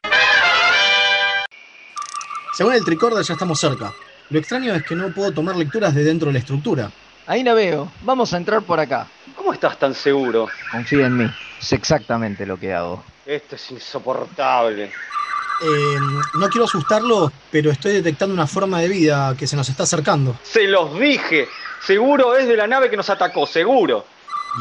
Según el tricorder ya estamos cerca. Lo extraño es que no puedo tomar lecturas de dentro de la estructura. Ahí la veo. Vamos a entrar por acá. ¿Cómo estás tan seguro? Confía en mí. Sé exactamente lo que hago. Esto es insoportable. Eh, no quiero asustarlo, pero estoy detectando una forma de vida que se nos está acercando. Se los dije. Seguro es de la nave que nos atacó, seguro.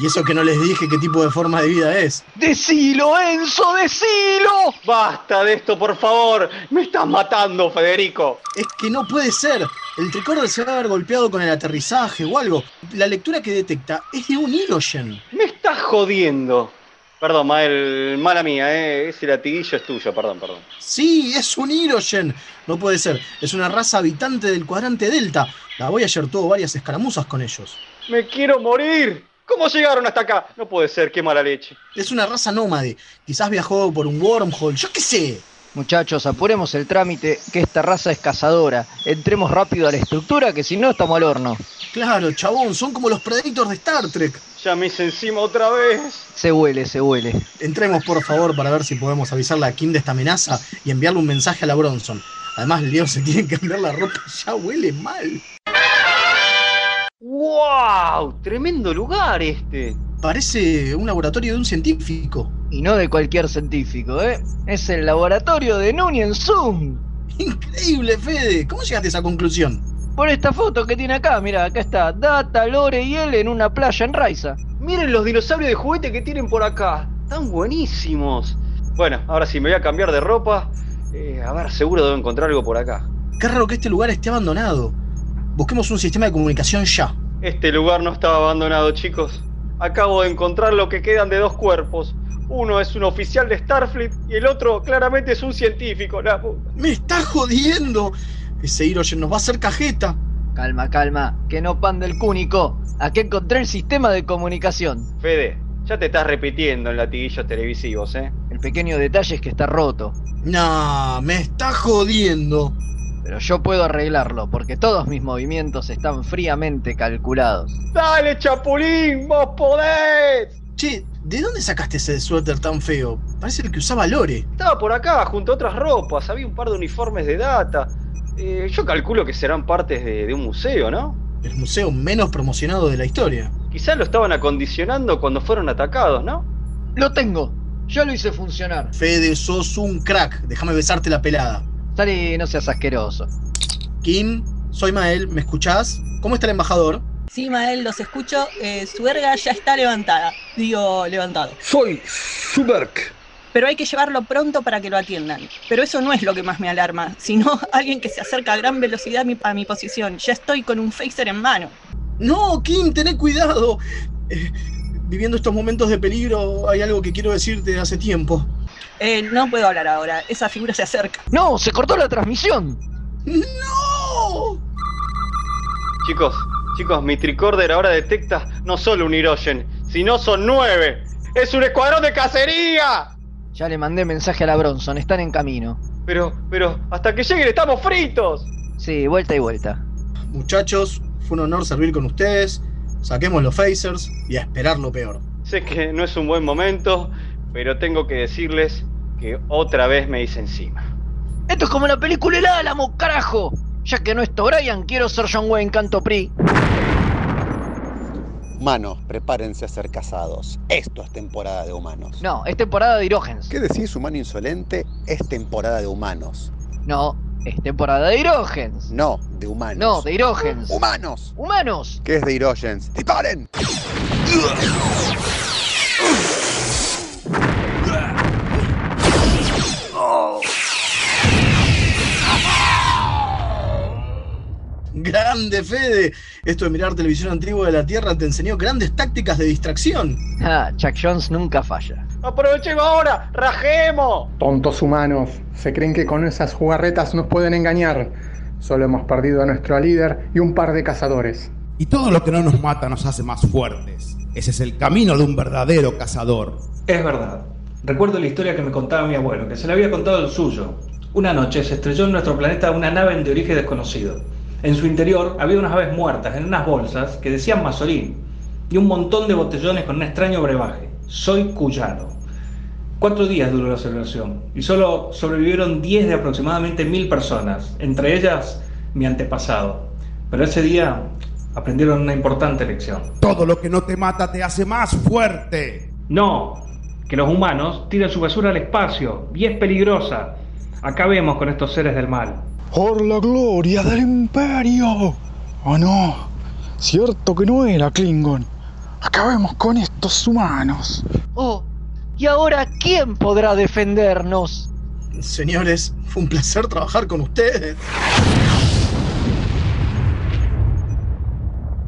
Y eso que no les dije qué tipo de forma de vida es. ¡Decilo, Enzo, decilo! Basta de esto, por favor. Me estás matando, Federico. Es que no puede ser. El tricorder se va a haber golpeado con el aterrizaje o algo. La lectura que detecta es de un Hirogen. Me estás jodiendo. Perdón, Mael, mala mía, ¿eh? ese latiguillo es tuyo, perdón, perdón. Sí, es un Hirogen. No puede ser. Es una raza habitante del cuadrante Delta. La Voyager tuvo varias escaramuzas con ellos. ¡Me quiero morir! ¿Cómo llegaron hasta acá? No puede ser, qué mala leche. Es una raza nómade. Quizás viajó por un wormhole, yo qué sé. Muchachos, apuremos el trámite, que esta raza es cazadora. Entremos rápido a la estructura, que si no estamos al horno. Claro, chabón, son como los Predators de Star Trek. Ya me hice encima otra vez. Se huele, se huele. Entremos, por favor, para ver si podemos avisarle a Kim de esta amenaza y enviarle un mensaje a la Bronson. Además, Leo se tiene que cambiar la ropa, ya huele mal. ¡Wow! Tremendo lugar este. Parece un laboratorio de un científico. Y no de cualquier científico, ¿eh? Es el laboratorio de Nunien Zoom. Increíble, Fede. ¿Cómo llegaste a esa conclusión? Por esta foto que tiene acá, mira, acá está Data, Lore y él en una playa en Raiza. Miren los dinosaurios de juguete que tienen por acá. Están buenísimos. Bueno, ahora sí, me voy a cambiar de ropa. Eh, a ver, seguro debo encontrar algo por acá. Qué raro que este lugar esté abandonado. Busquemos un sistema de comunicación ya. Este lugar no estaba abandonado, chicos. Acabo de encontrar lo que quedan de dos cuerpos. Uno es un oficial de Starfleet y el otro claramente es un científico. La puta. ¡Me está jodiendo! Ese Hirogen nos va a hacer cajeta. Calma, calma, que no pan del cúnico. Aquí encontré el sistema de comunicación. Fede, ya te estás repitiendo en latiguillos televisivos, ¿eh? El pequeño detalle es que está roto. Nah, me está jodiendo. Pero yo puedo arreglarlo, porque todos mis movimientos están fríamente calculados. ¡Dale, Chapulín! ¡Vos podés! Che, ¿de dónde sacaste ese suéter tan feo? Parece el que usaba Lore. Estaba por acá, junto a otras ropas. Había un par de uniformes de data. Eh, yo calculo que serán partes de, de un museo, ¿no? El museo menos promocionado de la historia. Quizás lo estaban acondicionando cuando fueron atacados, ¿no? Lo tengo. Ya lo hice funcionar. Fede, sos un crack. Déjame besarte la pelada. Sally, no seas asqueroso. Kim, soy Mael, ¿me escuchás? ¿Cómo está el embajador? Sí, Mael, los escucho. Eh, su verga ya está levantada. Digo, levantado. Soy Suberk. Pero hay que llevarlo pronto para que lo atiendan. Pero eso no es lo que más me alarma, sino alguien que se acerca a gran velocidad a mi, a mi posición. Ya estoy con un phaser en mano. No, Kim, tené cuidado. Eh, viviendo estos momentos de peligro, hay algo que quiero decirte hace tiempo. Eh, no puedo hablar ahora, esa figura se acerca. ¡No! ¡Se cortó la transmisión! ¡No! Chicos, chicos, mi tricorder ahora detecta no solo un Hirogen, sino son nueve. ¡Es un escuadrón de cacería! Ya le mandé mensaje a la Bronson, están en camino. Pero, pero, hasta que lleguen estamos fritos. Sí, vuelta y vuelta. Muchachos, fue un honor servir con ustedes. Saquemos los phasers y a esperar lo peor. Sé que no es un buen momento, pero tengo que decirles que otra vez me hice encima. Esto es como la película El Álamo, carajo. Ya que no está Brian, quiero ser John Wayne Canto Pri. Humanos, prepárense a ser casados. Esto es temporada de humanos. No, es temporada de hidrógenos. ¿Qué decís, humano insolente? Es temporada de humanos. No, es temporada de hidrógenos. No, de humanos. No, de hidrógenos. ¡Humanos! ¡Humanos! ¿Qué es de hidrógenos? ¡Disparen! Grande Fede. Esto de mirar televisión antigua de la Tierra te enseñó grandes tácticas de distracción. Ah, Chuck Jones nunca falla. ¡Aprovechemos ahora! ¡Rajemos! Tontos humanos, se creen que con esas jugarretas nos pueden engañar. Solo hemos perdido a nuestro líder y un par de cazadores. Y todo lo que no nos mata nos hace más fuertes. Ese es el camino de un verdadero cazador. Es verdad. Recuerdo la historia que me contaba mi abuelo, que se le había contado el suyo. Una noche se estrelló en nuestro planeta una nave de origen desconocido. En su interior había unas aves muertas en unas bolsas que decían masolín y un montón de botellones con un extraño brebaje. Soy cuyano. Cuatro días duró la celebración y solo sobrevivieron 10 de aproximadamente mil personas, entre ellas mi antepasado. Pero ese día aprendieron una importante lección. Todo lo que no te mata te hace más fuerte. No, que los humanos tiran su basura al espacio y es peligrosa. Acabemos con estos seres del mal. Por la gloria del imperio. Oh no, cierto que no era Klingon. Acabemos con estos humanos. Oh, ¿y ahora quién podrá defendernos? Señores, fue un placer trabajar con ustedes.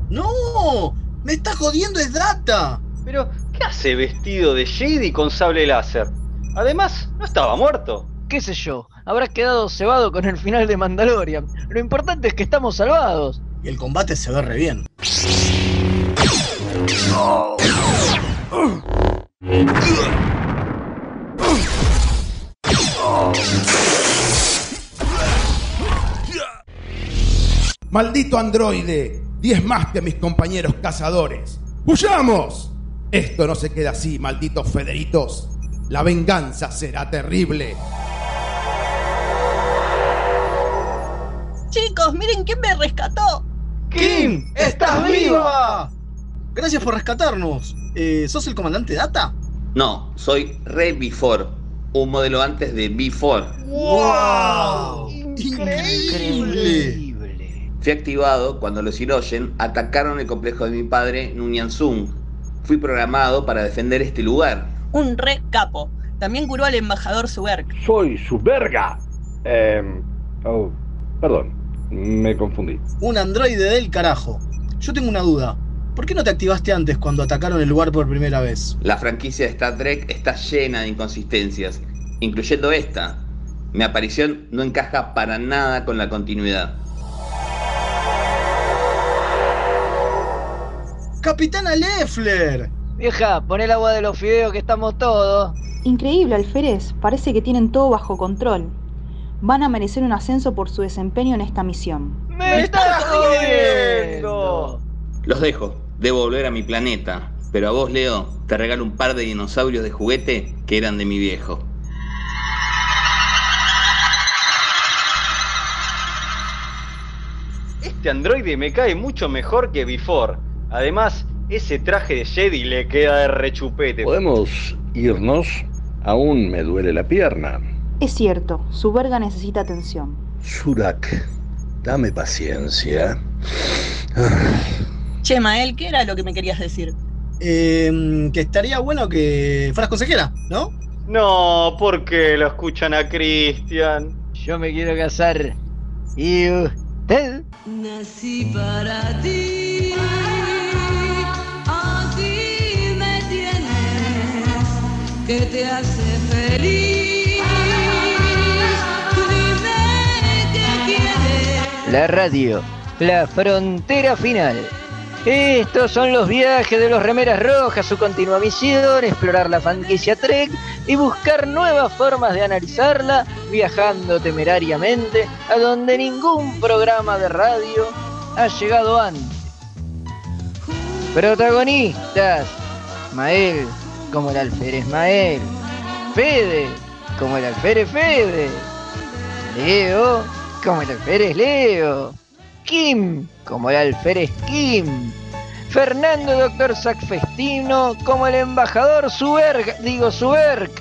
¡No! ¡Me está jodiendo es Data! Pero, ¿qué hace vestido de Jedi con sable láser? Además, no estaba muerto. ¿Qué sé yo? Habrá quedado cebado con el final de Mandalorian. Lo importante es que estamos salvados. Y el combate se ve re bien. Maldito androide, diez más que mis compañeros cazadores. ¡Huyamos! Esto no se queda así, malditos federitos. La venganza será terrible. Chicos, miren quién me rescató. ¡Kim! ¡Estás viva! Gracias por rescatarnos. Eh, ¿Sos el comandante Data? No, soy Re Before, un modelo antes de Before. ¡Wow! ¡Increíble! Fui activado cuando los Hirogen atacaron el complejo de mi padre, Nunyansung. Fui programado para defender este lugar. Un re capo. También curó al embajador Suberg. Soy su verga. Eh, oh, perdón, me confundí. Un androide del carajo. Yo tengo una duda. ¿Por qué no te activaste antes cuando atacaron el lugar por primera vez? La franquicia de Star Trek está llena de inconsistencias, incluyendo esta. Mi aparición no encaja para nada con la continuidad. ¡Capitana Leffler! Vieja, pon el agua de los fideos que estamos todos. Increíble, alférez. Parece que tienen todo bajo control. Van a merecer un ascenso por su desempeño en esta misión. ¡Me estás jodiendo! Los dejo, debo volver a mi planeta. Pero a vos, Leo, te regalo un par de dinosaurios de juguete que eran de mi viejo. Este androide me cae mucho mejor que Before. Además, ese traje de Jedi le queda de rechupete. ¿Podemos irnos? Aún me duele la pierna. Es cierto, su verga necesita atención. Surak, Dame paciencia. Che, Mael, ¿qué era lo que me querías decir? Eh, que estaría bueno que fueras consejera, ¿no? No, porque lo escuchan a Cristian. Yo me quiero casar. ¿Y usted? Nací para ti, que te hace feliz. Dime quieres. La radio, la frontera final. Estos son los viajes de los remeras rojas, su continua misión, explorar la franquicia Trek y buscar nuevas formas de analizarla, viajando temerariamente a donde ningún programa de radio ha llegado antes. Protagonistas, Mael, como el alférez Mael, Fede, como el alférez Fede, Leo, como el alférez Leo, Kim, como el alférez Kim, Fernando Doctor Sacfestino, como el embajador Suberg, digo Suberg,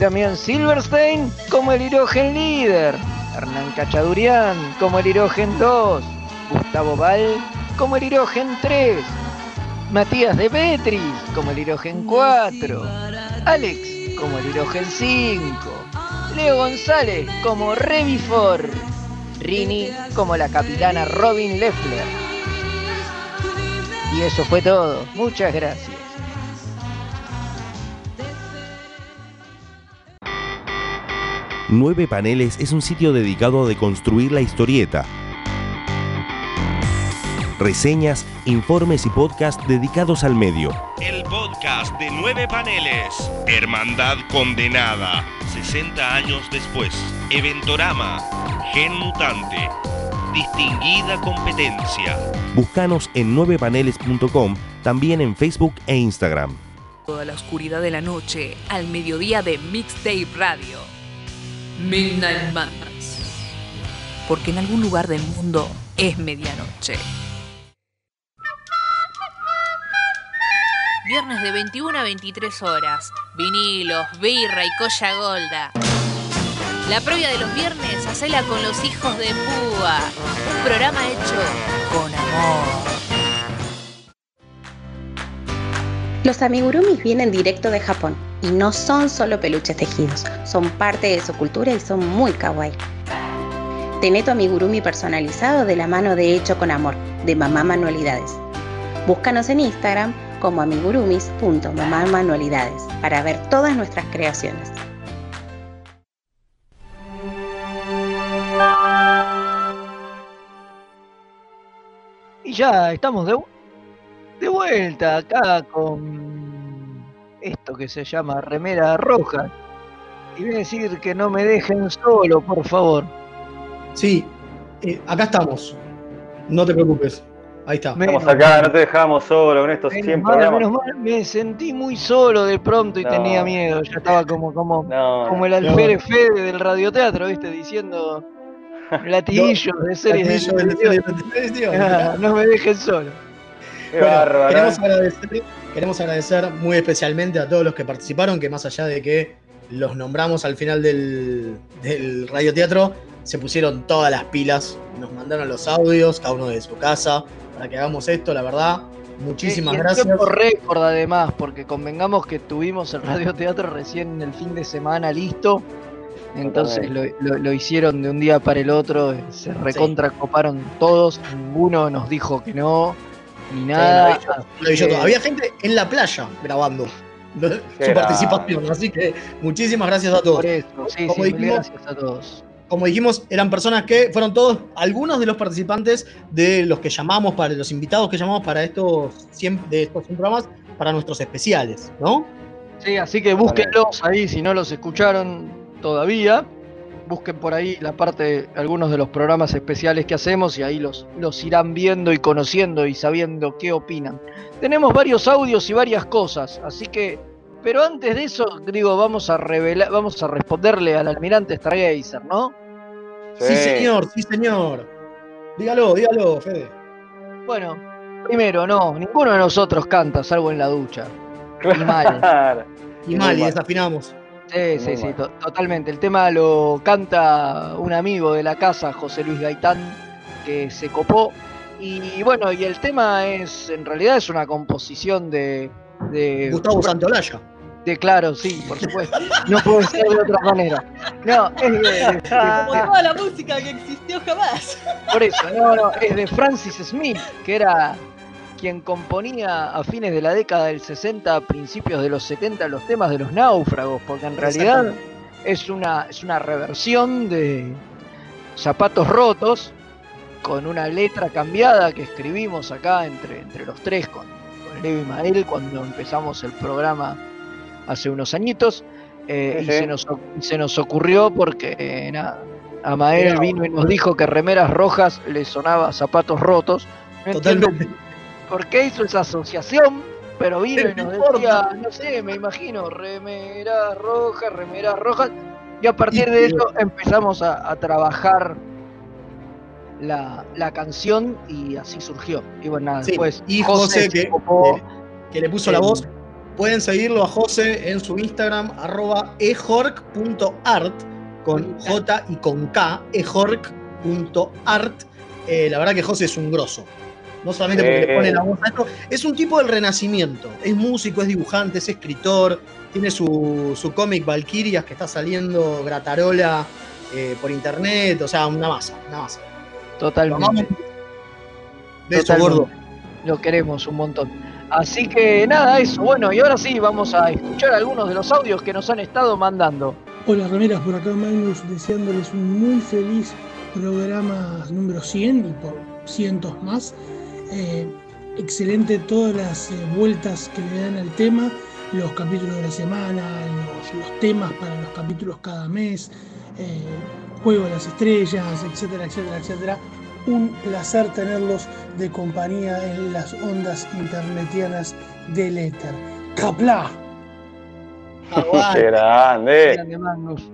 Damián Silverstein, como el Hirogen líder, Hernán Cachadurian, como el Hirogen 2, Gustavo Val, como el Hirogen 3, Matías de Petris, como el Hirogen 4, Alex, como el Hirogen 5, Leo González, como Revifor, Rini, como la capitana Robin Leffler. Y eso fue todo. Muchas gracias. Nueve Paneles es un sitio dedicado a deconstruir la historieta. Reseñas, informes y podcast dedicados al medio. El podcast de nueve paneles. Hermandad condenada. 60 años después. Eventorama. Gen mutante. Distinguida competencia. Búscanos en 9paneles.com, también en Facebook e Instagram. Toda la oscuridad de la noche al mediodía de Mixtape Radio. Midnight Madness. Porque en algún lugar del mundo es medianoche. Viernes de 21 a 23 horas. Vinilos, birra y colla golda. La previa de los viernes, hacela con los hijos de Púa. Un programa hecho con amor. Los amigurumis vienen directo de Japón y no son solo peluches tejidos, son parte de su cultura y son muy kawaii. Tené tu amigurumi personalizado de la mano de Hecho con Amor, de Mamá Manualidades. Búscanos en Instagram como amigurumis.mamamanualidades para ver todas nuestras creaciones. Y ya estamos de, de vuelta acá con esto que se llama remera roja. Y voy a decir que no me dejen solo, por favor. Sí, eh, acá estamos. No te preocupes. Ahí está. Estamos acá, no te dejamos solo con estos Menos 100 mal, programas. menos mal, me sentí muy solo de pronto y No. tenía miedo. Ya estaba como, como, No, como el no. alférez Fede del radioteatro, ¿viste? Diciendo latiguillos de series de series de. Ah, No me dejen solo. Qué Bueno, bárbaro. queremos ¿eh? agradecer, queremos agradecer muy especialmente a todos los que participaron, que más allá de que los nombramos al final del, del radioteatro, se pusieron todas las pilas, nos mandaron los audios, cada uno de su casa, para que hagamos esto, la verdad. Muchísimas Y gracias. tiempo récord además, porque convengamos que tuvimos el radioteatro recién el fin de semana listo. Entonces lo, lo- lo hicieron de un día para el otro, eh, se recontra coparon todos, ninguno nos dijo que no, ni nada. que- Había gente en la playa grabando su participación, así que muchísimas gracias a todos. Por eso, sí, Como sí, mil dijimos, gracias a todos. Como dijimos, eran personas que fueron todos, algunos de los participantes de los que llamamos, para los invitados que llamamos para estos 100, de estos 100 programas, para nuestros especiales, ¿no? Sí, así que búsquenlos ahí si no los escucharon todavía. Busquen por ahí la parte, algunos de los programas especiales que hacemos y ahí los, los irán viendo y conociendo y sabiendo qué opinan. Tenemos varios audios y varias cosas, así que, pero antes de eso, digo, vamos a revelar, vamos a responderle al almirante Stargazer, ¿no? Sí, señor, sí, señor. Dígalo, dígalo, Fede. Bueno, primero, no, ninguno de nosotros canta, salvo en la ducha. Y mal. Claro. Y mal, y desafinamos. Sí, sí, sí, to- totalmente. El tema lo canta un amigo de la casa, José Luis Gaitán, que se copó. Y bueno, y el tema es, en realidad es una composición de... de Gustavo Santolaya. De claro, sí, por supuesto. No puede ser de otra manera. No, es de, de- Como de- toda la música que existió jamás. por eso, no, no, es de Francis Smith, que era quien componía a fines de la década del 60, a principios de los 70, los temas de los náufragos, porque en realidad es una, es una reversión de Zapatos Rotos, con una letra cambiada que escribimos acá entre, entre los tres, con, con y Mael, cuando empezamos el programa hace unos añitos. eh, Sí, y se nos, se nos ocurrió porque eh, nada, a Mael Era- vino y nos dijo que remeras rojas le sonaba zapatos rotos. No Totalmente. por qué hizo esa asociación, pero vino y No nos decía, no sé, me imagino, remeras rojas, remeras rojas. Y a partir de eso empezamos a, a trabajar la, la canción y así surgió. Y bueno, nada, Sí, después y José, que, que- que le puso la voz. Pueden seguirlo a José en su Instagram, arroba ejork.art, con J y con K, ejork.art. Eh, la verdad que José es un grosso. No solamente porque Eh. le pone la voz a esto, es un tipo del renacimiento. Es músico, es dibujante, es escritor, tiene su, su cómic Valkyrias que está saliendo gratarola eh, por internet, o sea, una masa, una masa. Totalmente. Beso, Totalmente. gordo. Lo queremos un montón. Así que nada, eso. Bueno, y ahora sí, vamos a escuchar algunos de los audios que nos han estado mandando. Hola remeras, por acá Magnus deseándoles un muy feliz programa número 100 y por cientos más. Eh, excelente todas las eh, vueltas que le dan al tema, los capítulos de la semana, los, los temas para los capítulos cada mes, Juego de las Estrellas, etcétera, etcétera, etcétera. Un placer tenerlos de compañía en las ondas internetianas del éter. ¡Capla! Qué grande.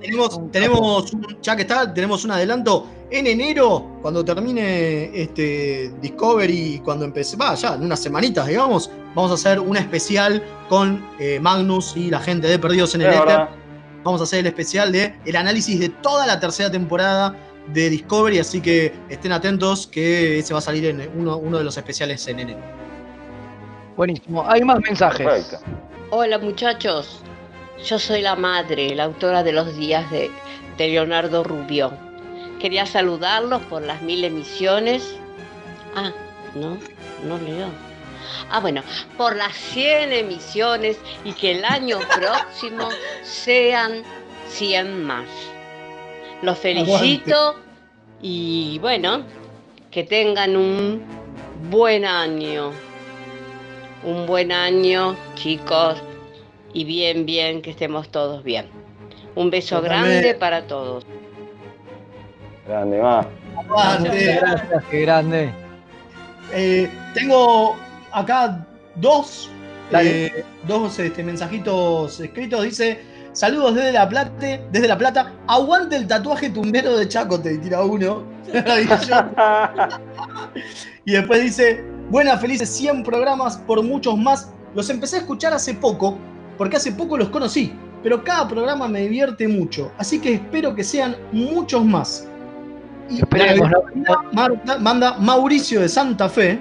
Tenemos, tenemos un- ya que está, tenemos un adelanto. En enero, cuando termine este Discovery, cuando empecé, va, ya en unas semanitas, digamos, vamos a hacer un especial con eh, Magnus y la gente de Perdidos en el Éter. Vamos a hacer el especial de el análisis de toda la tercera temporada de Discovery, así que estén atentos que ese va a salir en uno, uno de los especiales en enero. Buenísimo. Hay más mensajes. Perfecto. Hola muchachos, yo soy la madre, la autora de los días de, de Leonardo Rubio. Quería saludarlos por las mil emisiones. Ah, no, no leo. Ah, bueno, por las 100 emisiones y que el año próximo sean 100 más. Los felicito y bueno, que tengan un buen año. Un buen año, chicos, y bien, bien, que estemos todos bien. Un beso grande para todos. Grande, más. Aguante. Gracias, qué grande. Eh, tengo acá dos, eh, dos este, mensajitos escritos. Dice: Saludos desde La Plata, desde La Plata. Aguante el tatuaje tumbero de Chaco, te tira uno. y después dice: Buenas, felices 100 programas por muchos más. Los empecé a escuchar hace poco, porque hace poco los conocí. Pero cada programa me divierte mucho. Así que espero que sean muchos más. Y manda Mauricio de Santa Fe.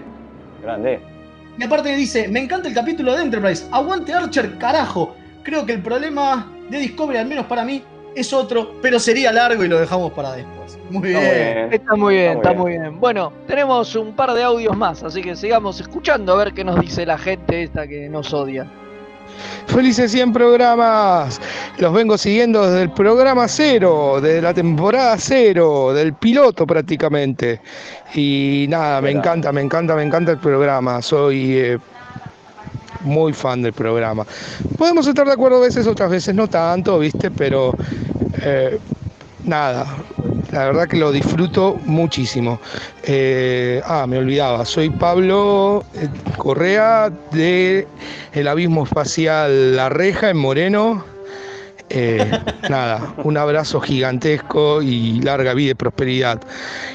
Grande. Y aparte dice, me encanta el capítulo de Enterprise. Aguante Archer, carajo. Creo que el problema de Discovery, al menos para mí, es otro, pero sería largo y lo dejamos para después. Muy bien. Está muy bien. Está muy bien, Está está muy muy bien. Bueno, tenemos un par de audios más, así que sigamos escuchando a ver qué nos dice la gente esta que nos odia. Felices 100 programas. Los vengo siguiendo desde el programa cero, desde la temporada cero, del piloto prácticamente. Y nada, me encanta, me encanta, me encanta el programa. Soy eh, muy fan del programa. Podemos estar de acuerdo a veces, otras veces no tanto, ¿viste? Pero eh, nada, la verdad que lo disfruto muchísimo. Eh, ah, me olvidaba, soy Pablo eh, Correa de el Abismo Espacial La Reja en Moreno. Eh, nada, un abrazo gigantesco y larga vida y prosperidad.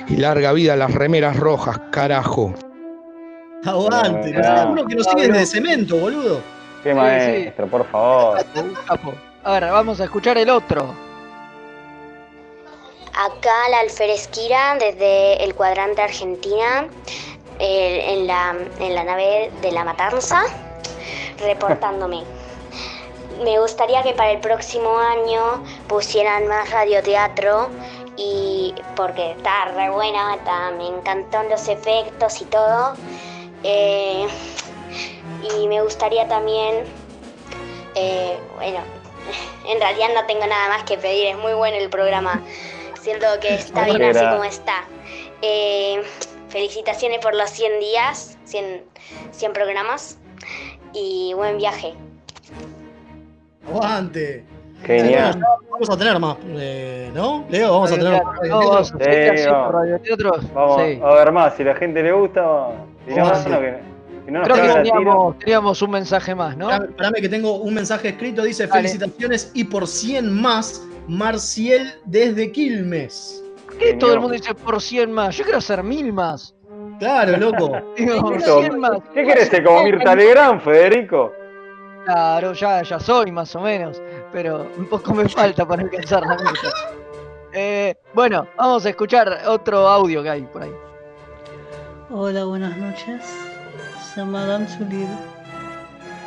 Y larga vida a las remeras rojas, carajo. Aguante. Ah. Uno que nos sigue desde cemento, boludo. Qué Sí, maestro, por favor. Ahora vamos a escuchar el otro. Acá la alferezquira desde el cuadrante Argentina, eh, en, la, en la nave de la Matanza, reportándome. Me gustaría que para el próximo año pusieran más radioteatro y porque está re buena, está- me encantaron los efectos y todo. Eh, y me gustaría también, eh, bueno, en realidad no tengo nada más que pedir, es muy bueno el programa. Siento que está bien así como está. Eh, felicitaciones por los 100 días, 100, 100 programas y buen viaje. Aguante. Genial. Vamos a tener más, eh, ¿no? Leo, vamos a tener más. No, vamos Sí, vamos. Sí. a ver más, si la gente le gusta, si no, que, si no nos Creo que teníamos, teníamos un mensaje más, ¿no? Espérame, espérame que tengo un mensaje escrito, dice Dale. felicitaciones y por 100 más, Marciel desde Quilmes. ¿Por qué todo el mundo dice por 100 más? Yo quiero hacer mil más. Claro, loco. Digo, Eso, 100 más. ¿Qué querés ser como Mirta Legrand, Federico? Claro, ya, ya soy más o menos, pero un poco me falta para alcanzar la meta. Eh, bueno, vamos a escuchar otro audio que hay por ahí. Hola, buenas noches. Soy Madame Zulid.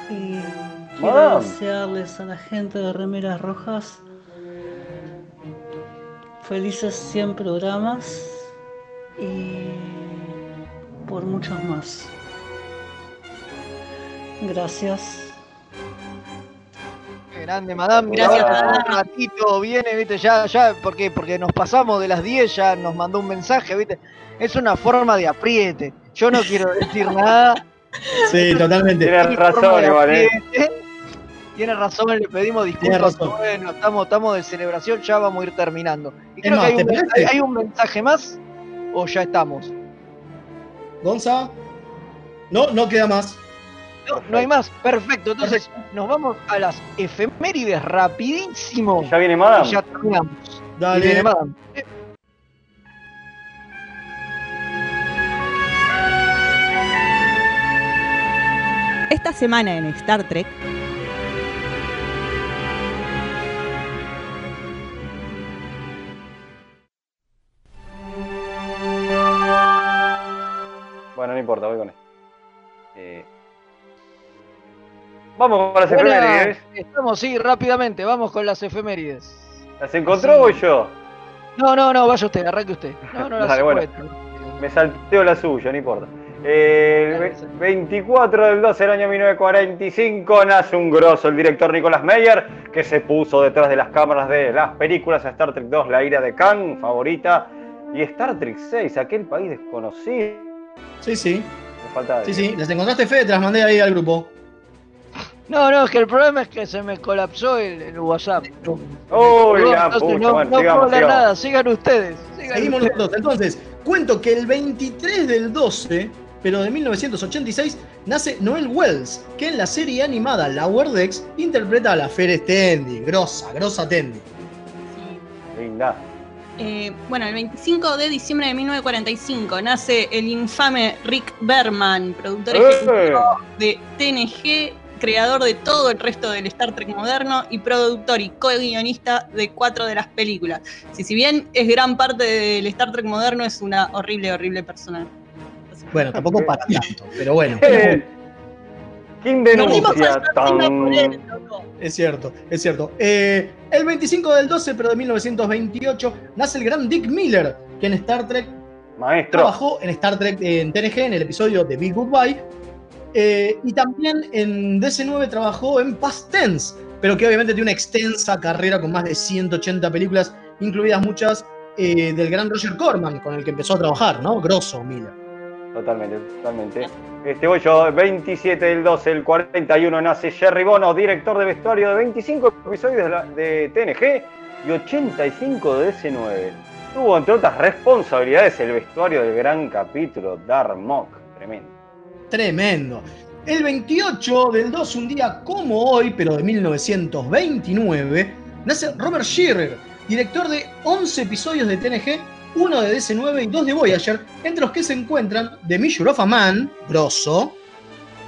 Y quiero Madame. desearles a la gente de Remeras Rojas felices 100 programas y por muchos más. Gracias. Grande, madame. Gracias, madame. Un ratito viene, viste, ya, ya, ¿por qué? Porque nos pasamos de las 10, ya nos mandó un mensaje, viste. Es una forma de apriete. Yo no quiero decir nada. Sí, totalmente. Tienes razón, igual, ¿eh? Tiene razón, le pedimos Tiene disculpas. razón. Bueno, estamos, estamos de celebración, ya vamos a ir terminando. Y creo más, que hay ¿te un, parece? hay- hay un mensaje más o ya estamos. Gonza. No, no queda más. No, no hay más. Perfecto. Entonces nos vamos a las efemérides rapidísimo. Ya viene Madame. Y ya terminamos. Dale. Y viene Madame. Esta semana en Star Trek, importa, voy con esto. Eh, Vamos con las efemérides. Estamos, sí, rápidamente. Vamos con las efemérides. ¿Las encontró o voy yo? No, no, no, vaya usted, arranque usted. No, no, las Dale, bueno. Me salteo la suya, no importa. Eh, el ve- 24 del 12 del año 1945 nace un grosso, el director Nicolas Meyer, que se puso detrás de las cámaras de las películas Star Trek 2, La ira de Khan, favorita, y Star Trek 6, aquel país desconocido. Sí, sí. Me falta Sí, sí. ¿Las encontraste, Fede? Te las mandé ahí al grupo. No, no, es que el problema es que se me colapsó el, el WhatsApp. Oh, ya, pucha, no, bueno, no sigamos, sigamos. nada, sigan ustedes. sigan Seguimos ustedes. nosotros. Entonces, cuento que el 23 del 12, pero de 1986, nace Noel Wells, que en la serie animada Lower Decks interpreta a la Fer Tendi. Grosa, grosa Tendi. Linda. Eh, bueno, el 25 de diciembre de 1945 nace el infame Rick Berman, productor ¡Eh! ejecutivo de TNG, creador de todo el resto del Star Trek moderno y productor y co-guionista de cuatro de las películas. Si, si bien es gran parte del Star Trek moderno, es una horrible, horrible persona. Bueno, tampoco para tanto, pero bueno. ¿Quién denuncia tan... Es cierto, es cierto. Eh, el 25 del 12, pero de 1928, nace el gran Dick Miller, que en Star Trek Maestro. trabajó en Star Trek en TNG en el episodio de Big Goodbye. eh, y también en DC9 trabajó en Past Tense, pero que obviamente tiene una extensa carrera con más de 180 películas, incluidas muchas eh, del gran Roger Corman, con el que empezó a trabajar, ¿no? Grosso Miller. Totalmente, totalmente. Este voy yo, 27 del 12 del 41 nace Jerry Bono, director de vestuario de 25 episodios de, TNG y 85 de DC9. Tuvo entre otras responsabilidades el vestuario del gran capítulo Dark Mock. Tremendo. Tremendo. El 28 del 2, un día como hoy, pero de 1929, nace Robert Shearer, director de 11 episodios de TNG, uno de DC9 y dos de Voyager, entre los que se encuentran The Measure of a Man, grosso,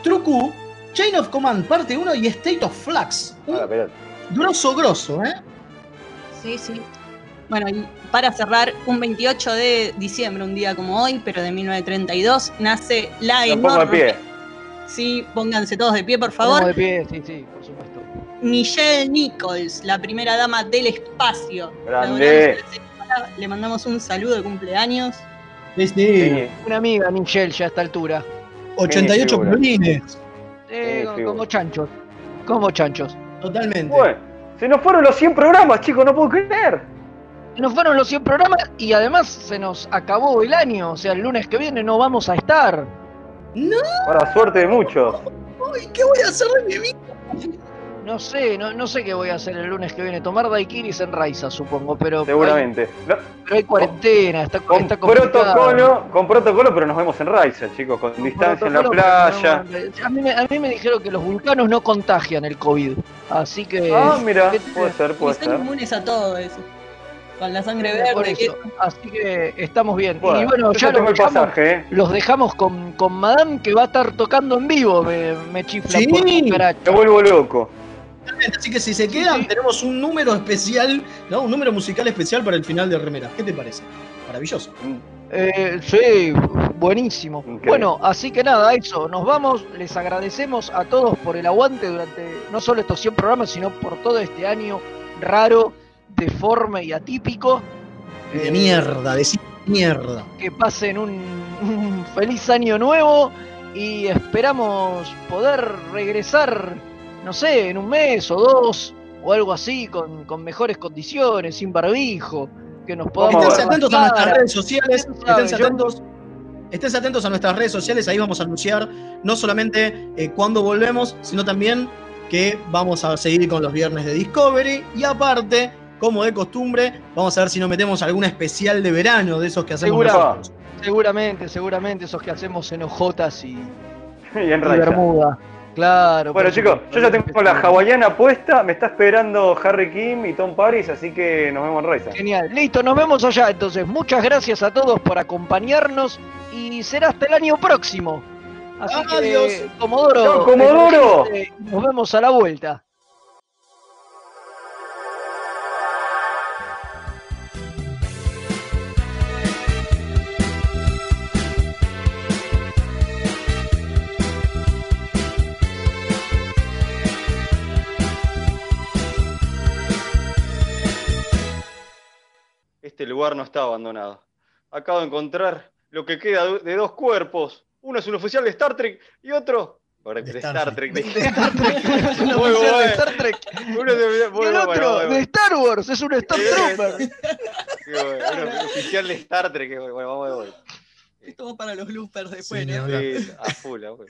True Q, Chain of Command parte 1 y State of Flux. Pero- grosso, grosso, ¿eh? Sí, sí. Bueno, y para cerrar, un 28 de diciembre, un día como hoy, pero de 1932, nace la Lo pongo de enorme. pie. Sí, pónganse todos de pie, por favor. Ponemos de pie, sí, sí, por supuesto. Michelle Nichols, la primera dama del espacio. Grande. Le mandamos un saludo de cumpleaños. Sí, sí. Una amiga, Michelle, ya a esta altura. 88 figura. violines. Eh, como chanchos. Como chanchos. Totalmente. Bueno, se nos fueron los 100 programas, chicos, no puedo creer. Nos fueron los 100 programas y además se nos acabó el año. O sea, el lunes que viene no vamos a estar. ¡No! Para suerte de muchos. Ay, ¿Qué voy a hacer de mi vida? No sé, no, no sé qué voy a hacer el lunes que viene. Tomar daiquiris en Raiza, supongo, pero. Seguramente. No, Hay, pero hay cuarentena, está, con está protocolo, con protocolo, pero nos vemos en Raiza, chicos, con distancia en la playa. no, a, mí me, a mí me dijeron que los vulcanos no contagian el COVID. Así que. Ah, mira, ¿qué- puede ser, puede ser. inmunes a todo eso. Con la sangre Por verde. eso. Así que estamos bien. Bueno, y bueno, ya los el dejamos, pasaje, ¿eh? los dejamos con, con Madame que va a estar tocando en vivo. Me, me chifla Sí. por. Me vuelvo loco. Así que si se quedan, tenemos un número especial, ¿no? Un número musical especial para el final de Remera. ¿Qué te parece? Maravilloso. Eh, sí, buenísimo. Bueno, así que nada, eso, nos vamos, les agradecemos a todos por el aguante durante no solo estos 100 programas, sino por todo este año raro, deforme y atípico. De Eh, mierda, decir mierda. Que pasen un, un feliz año nuevo y esperamos poder regresar, no sé, en un mes o dos o algo así, con, con mejores condiciones, sin barbijo, que nos podamos... Esténse ver atentos a nuestras redes sociales. Yo- atentos. Atentos a nuestras redes sociales, ahí vamos a anunciar no solamente eh, cuándo volvemos, sino también que vamos a seguir con los viernes de Discovery y aparte, como de costumbre, vamos a ver si nos metemos algún especial de verano de esos que hacemos Segura- nosotros. seguramente, seguramente, esos que hacemos en hojotas y, en. Bermuda. Claro. Bueno, chicos, yo ya tengo la hawaiana puesta, me está esperando Harry Kim y Tom Paris, así que nos vemos en Raiza. Genial. Listo, nos vemos allá. Entonces, muchas gracias a todos por acompañarnos y será hasta el año próximo. Así Adiós. que, Comodoro. Chao, Comodoro. eh, Nos vemos a la vuelta. Este lugar no está abandonado. Acabo de encontrar lo que queda de- de dos cuerpos. Uno es un oficial de Star Trek y otro. De, de Star Trek. De Star Trek. Es un Muy oficial de bueno. Star Trek. Uno de- Y el bueno, otro, muy de bueno. Star Wars, es un Stormtrooper. Qué bueno, oficial de Star Trek. Bueno, vamos de vuelta. Esto va para los bloopers después, Sí, ¿no? Sí, a full, a full.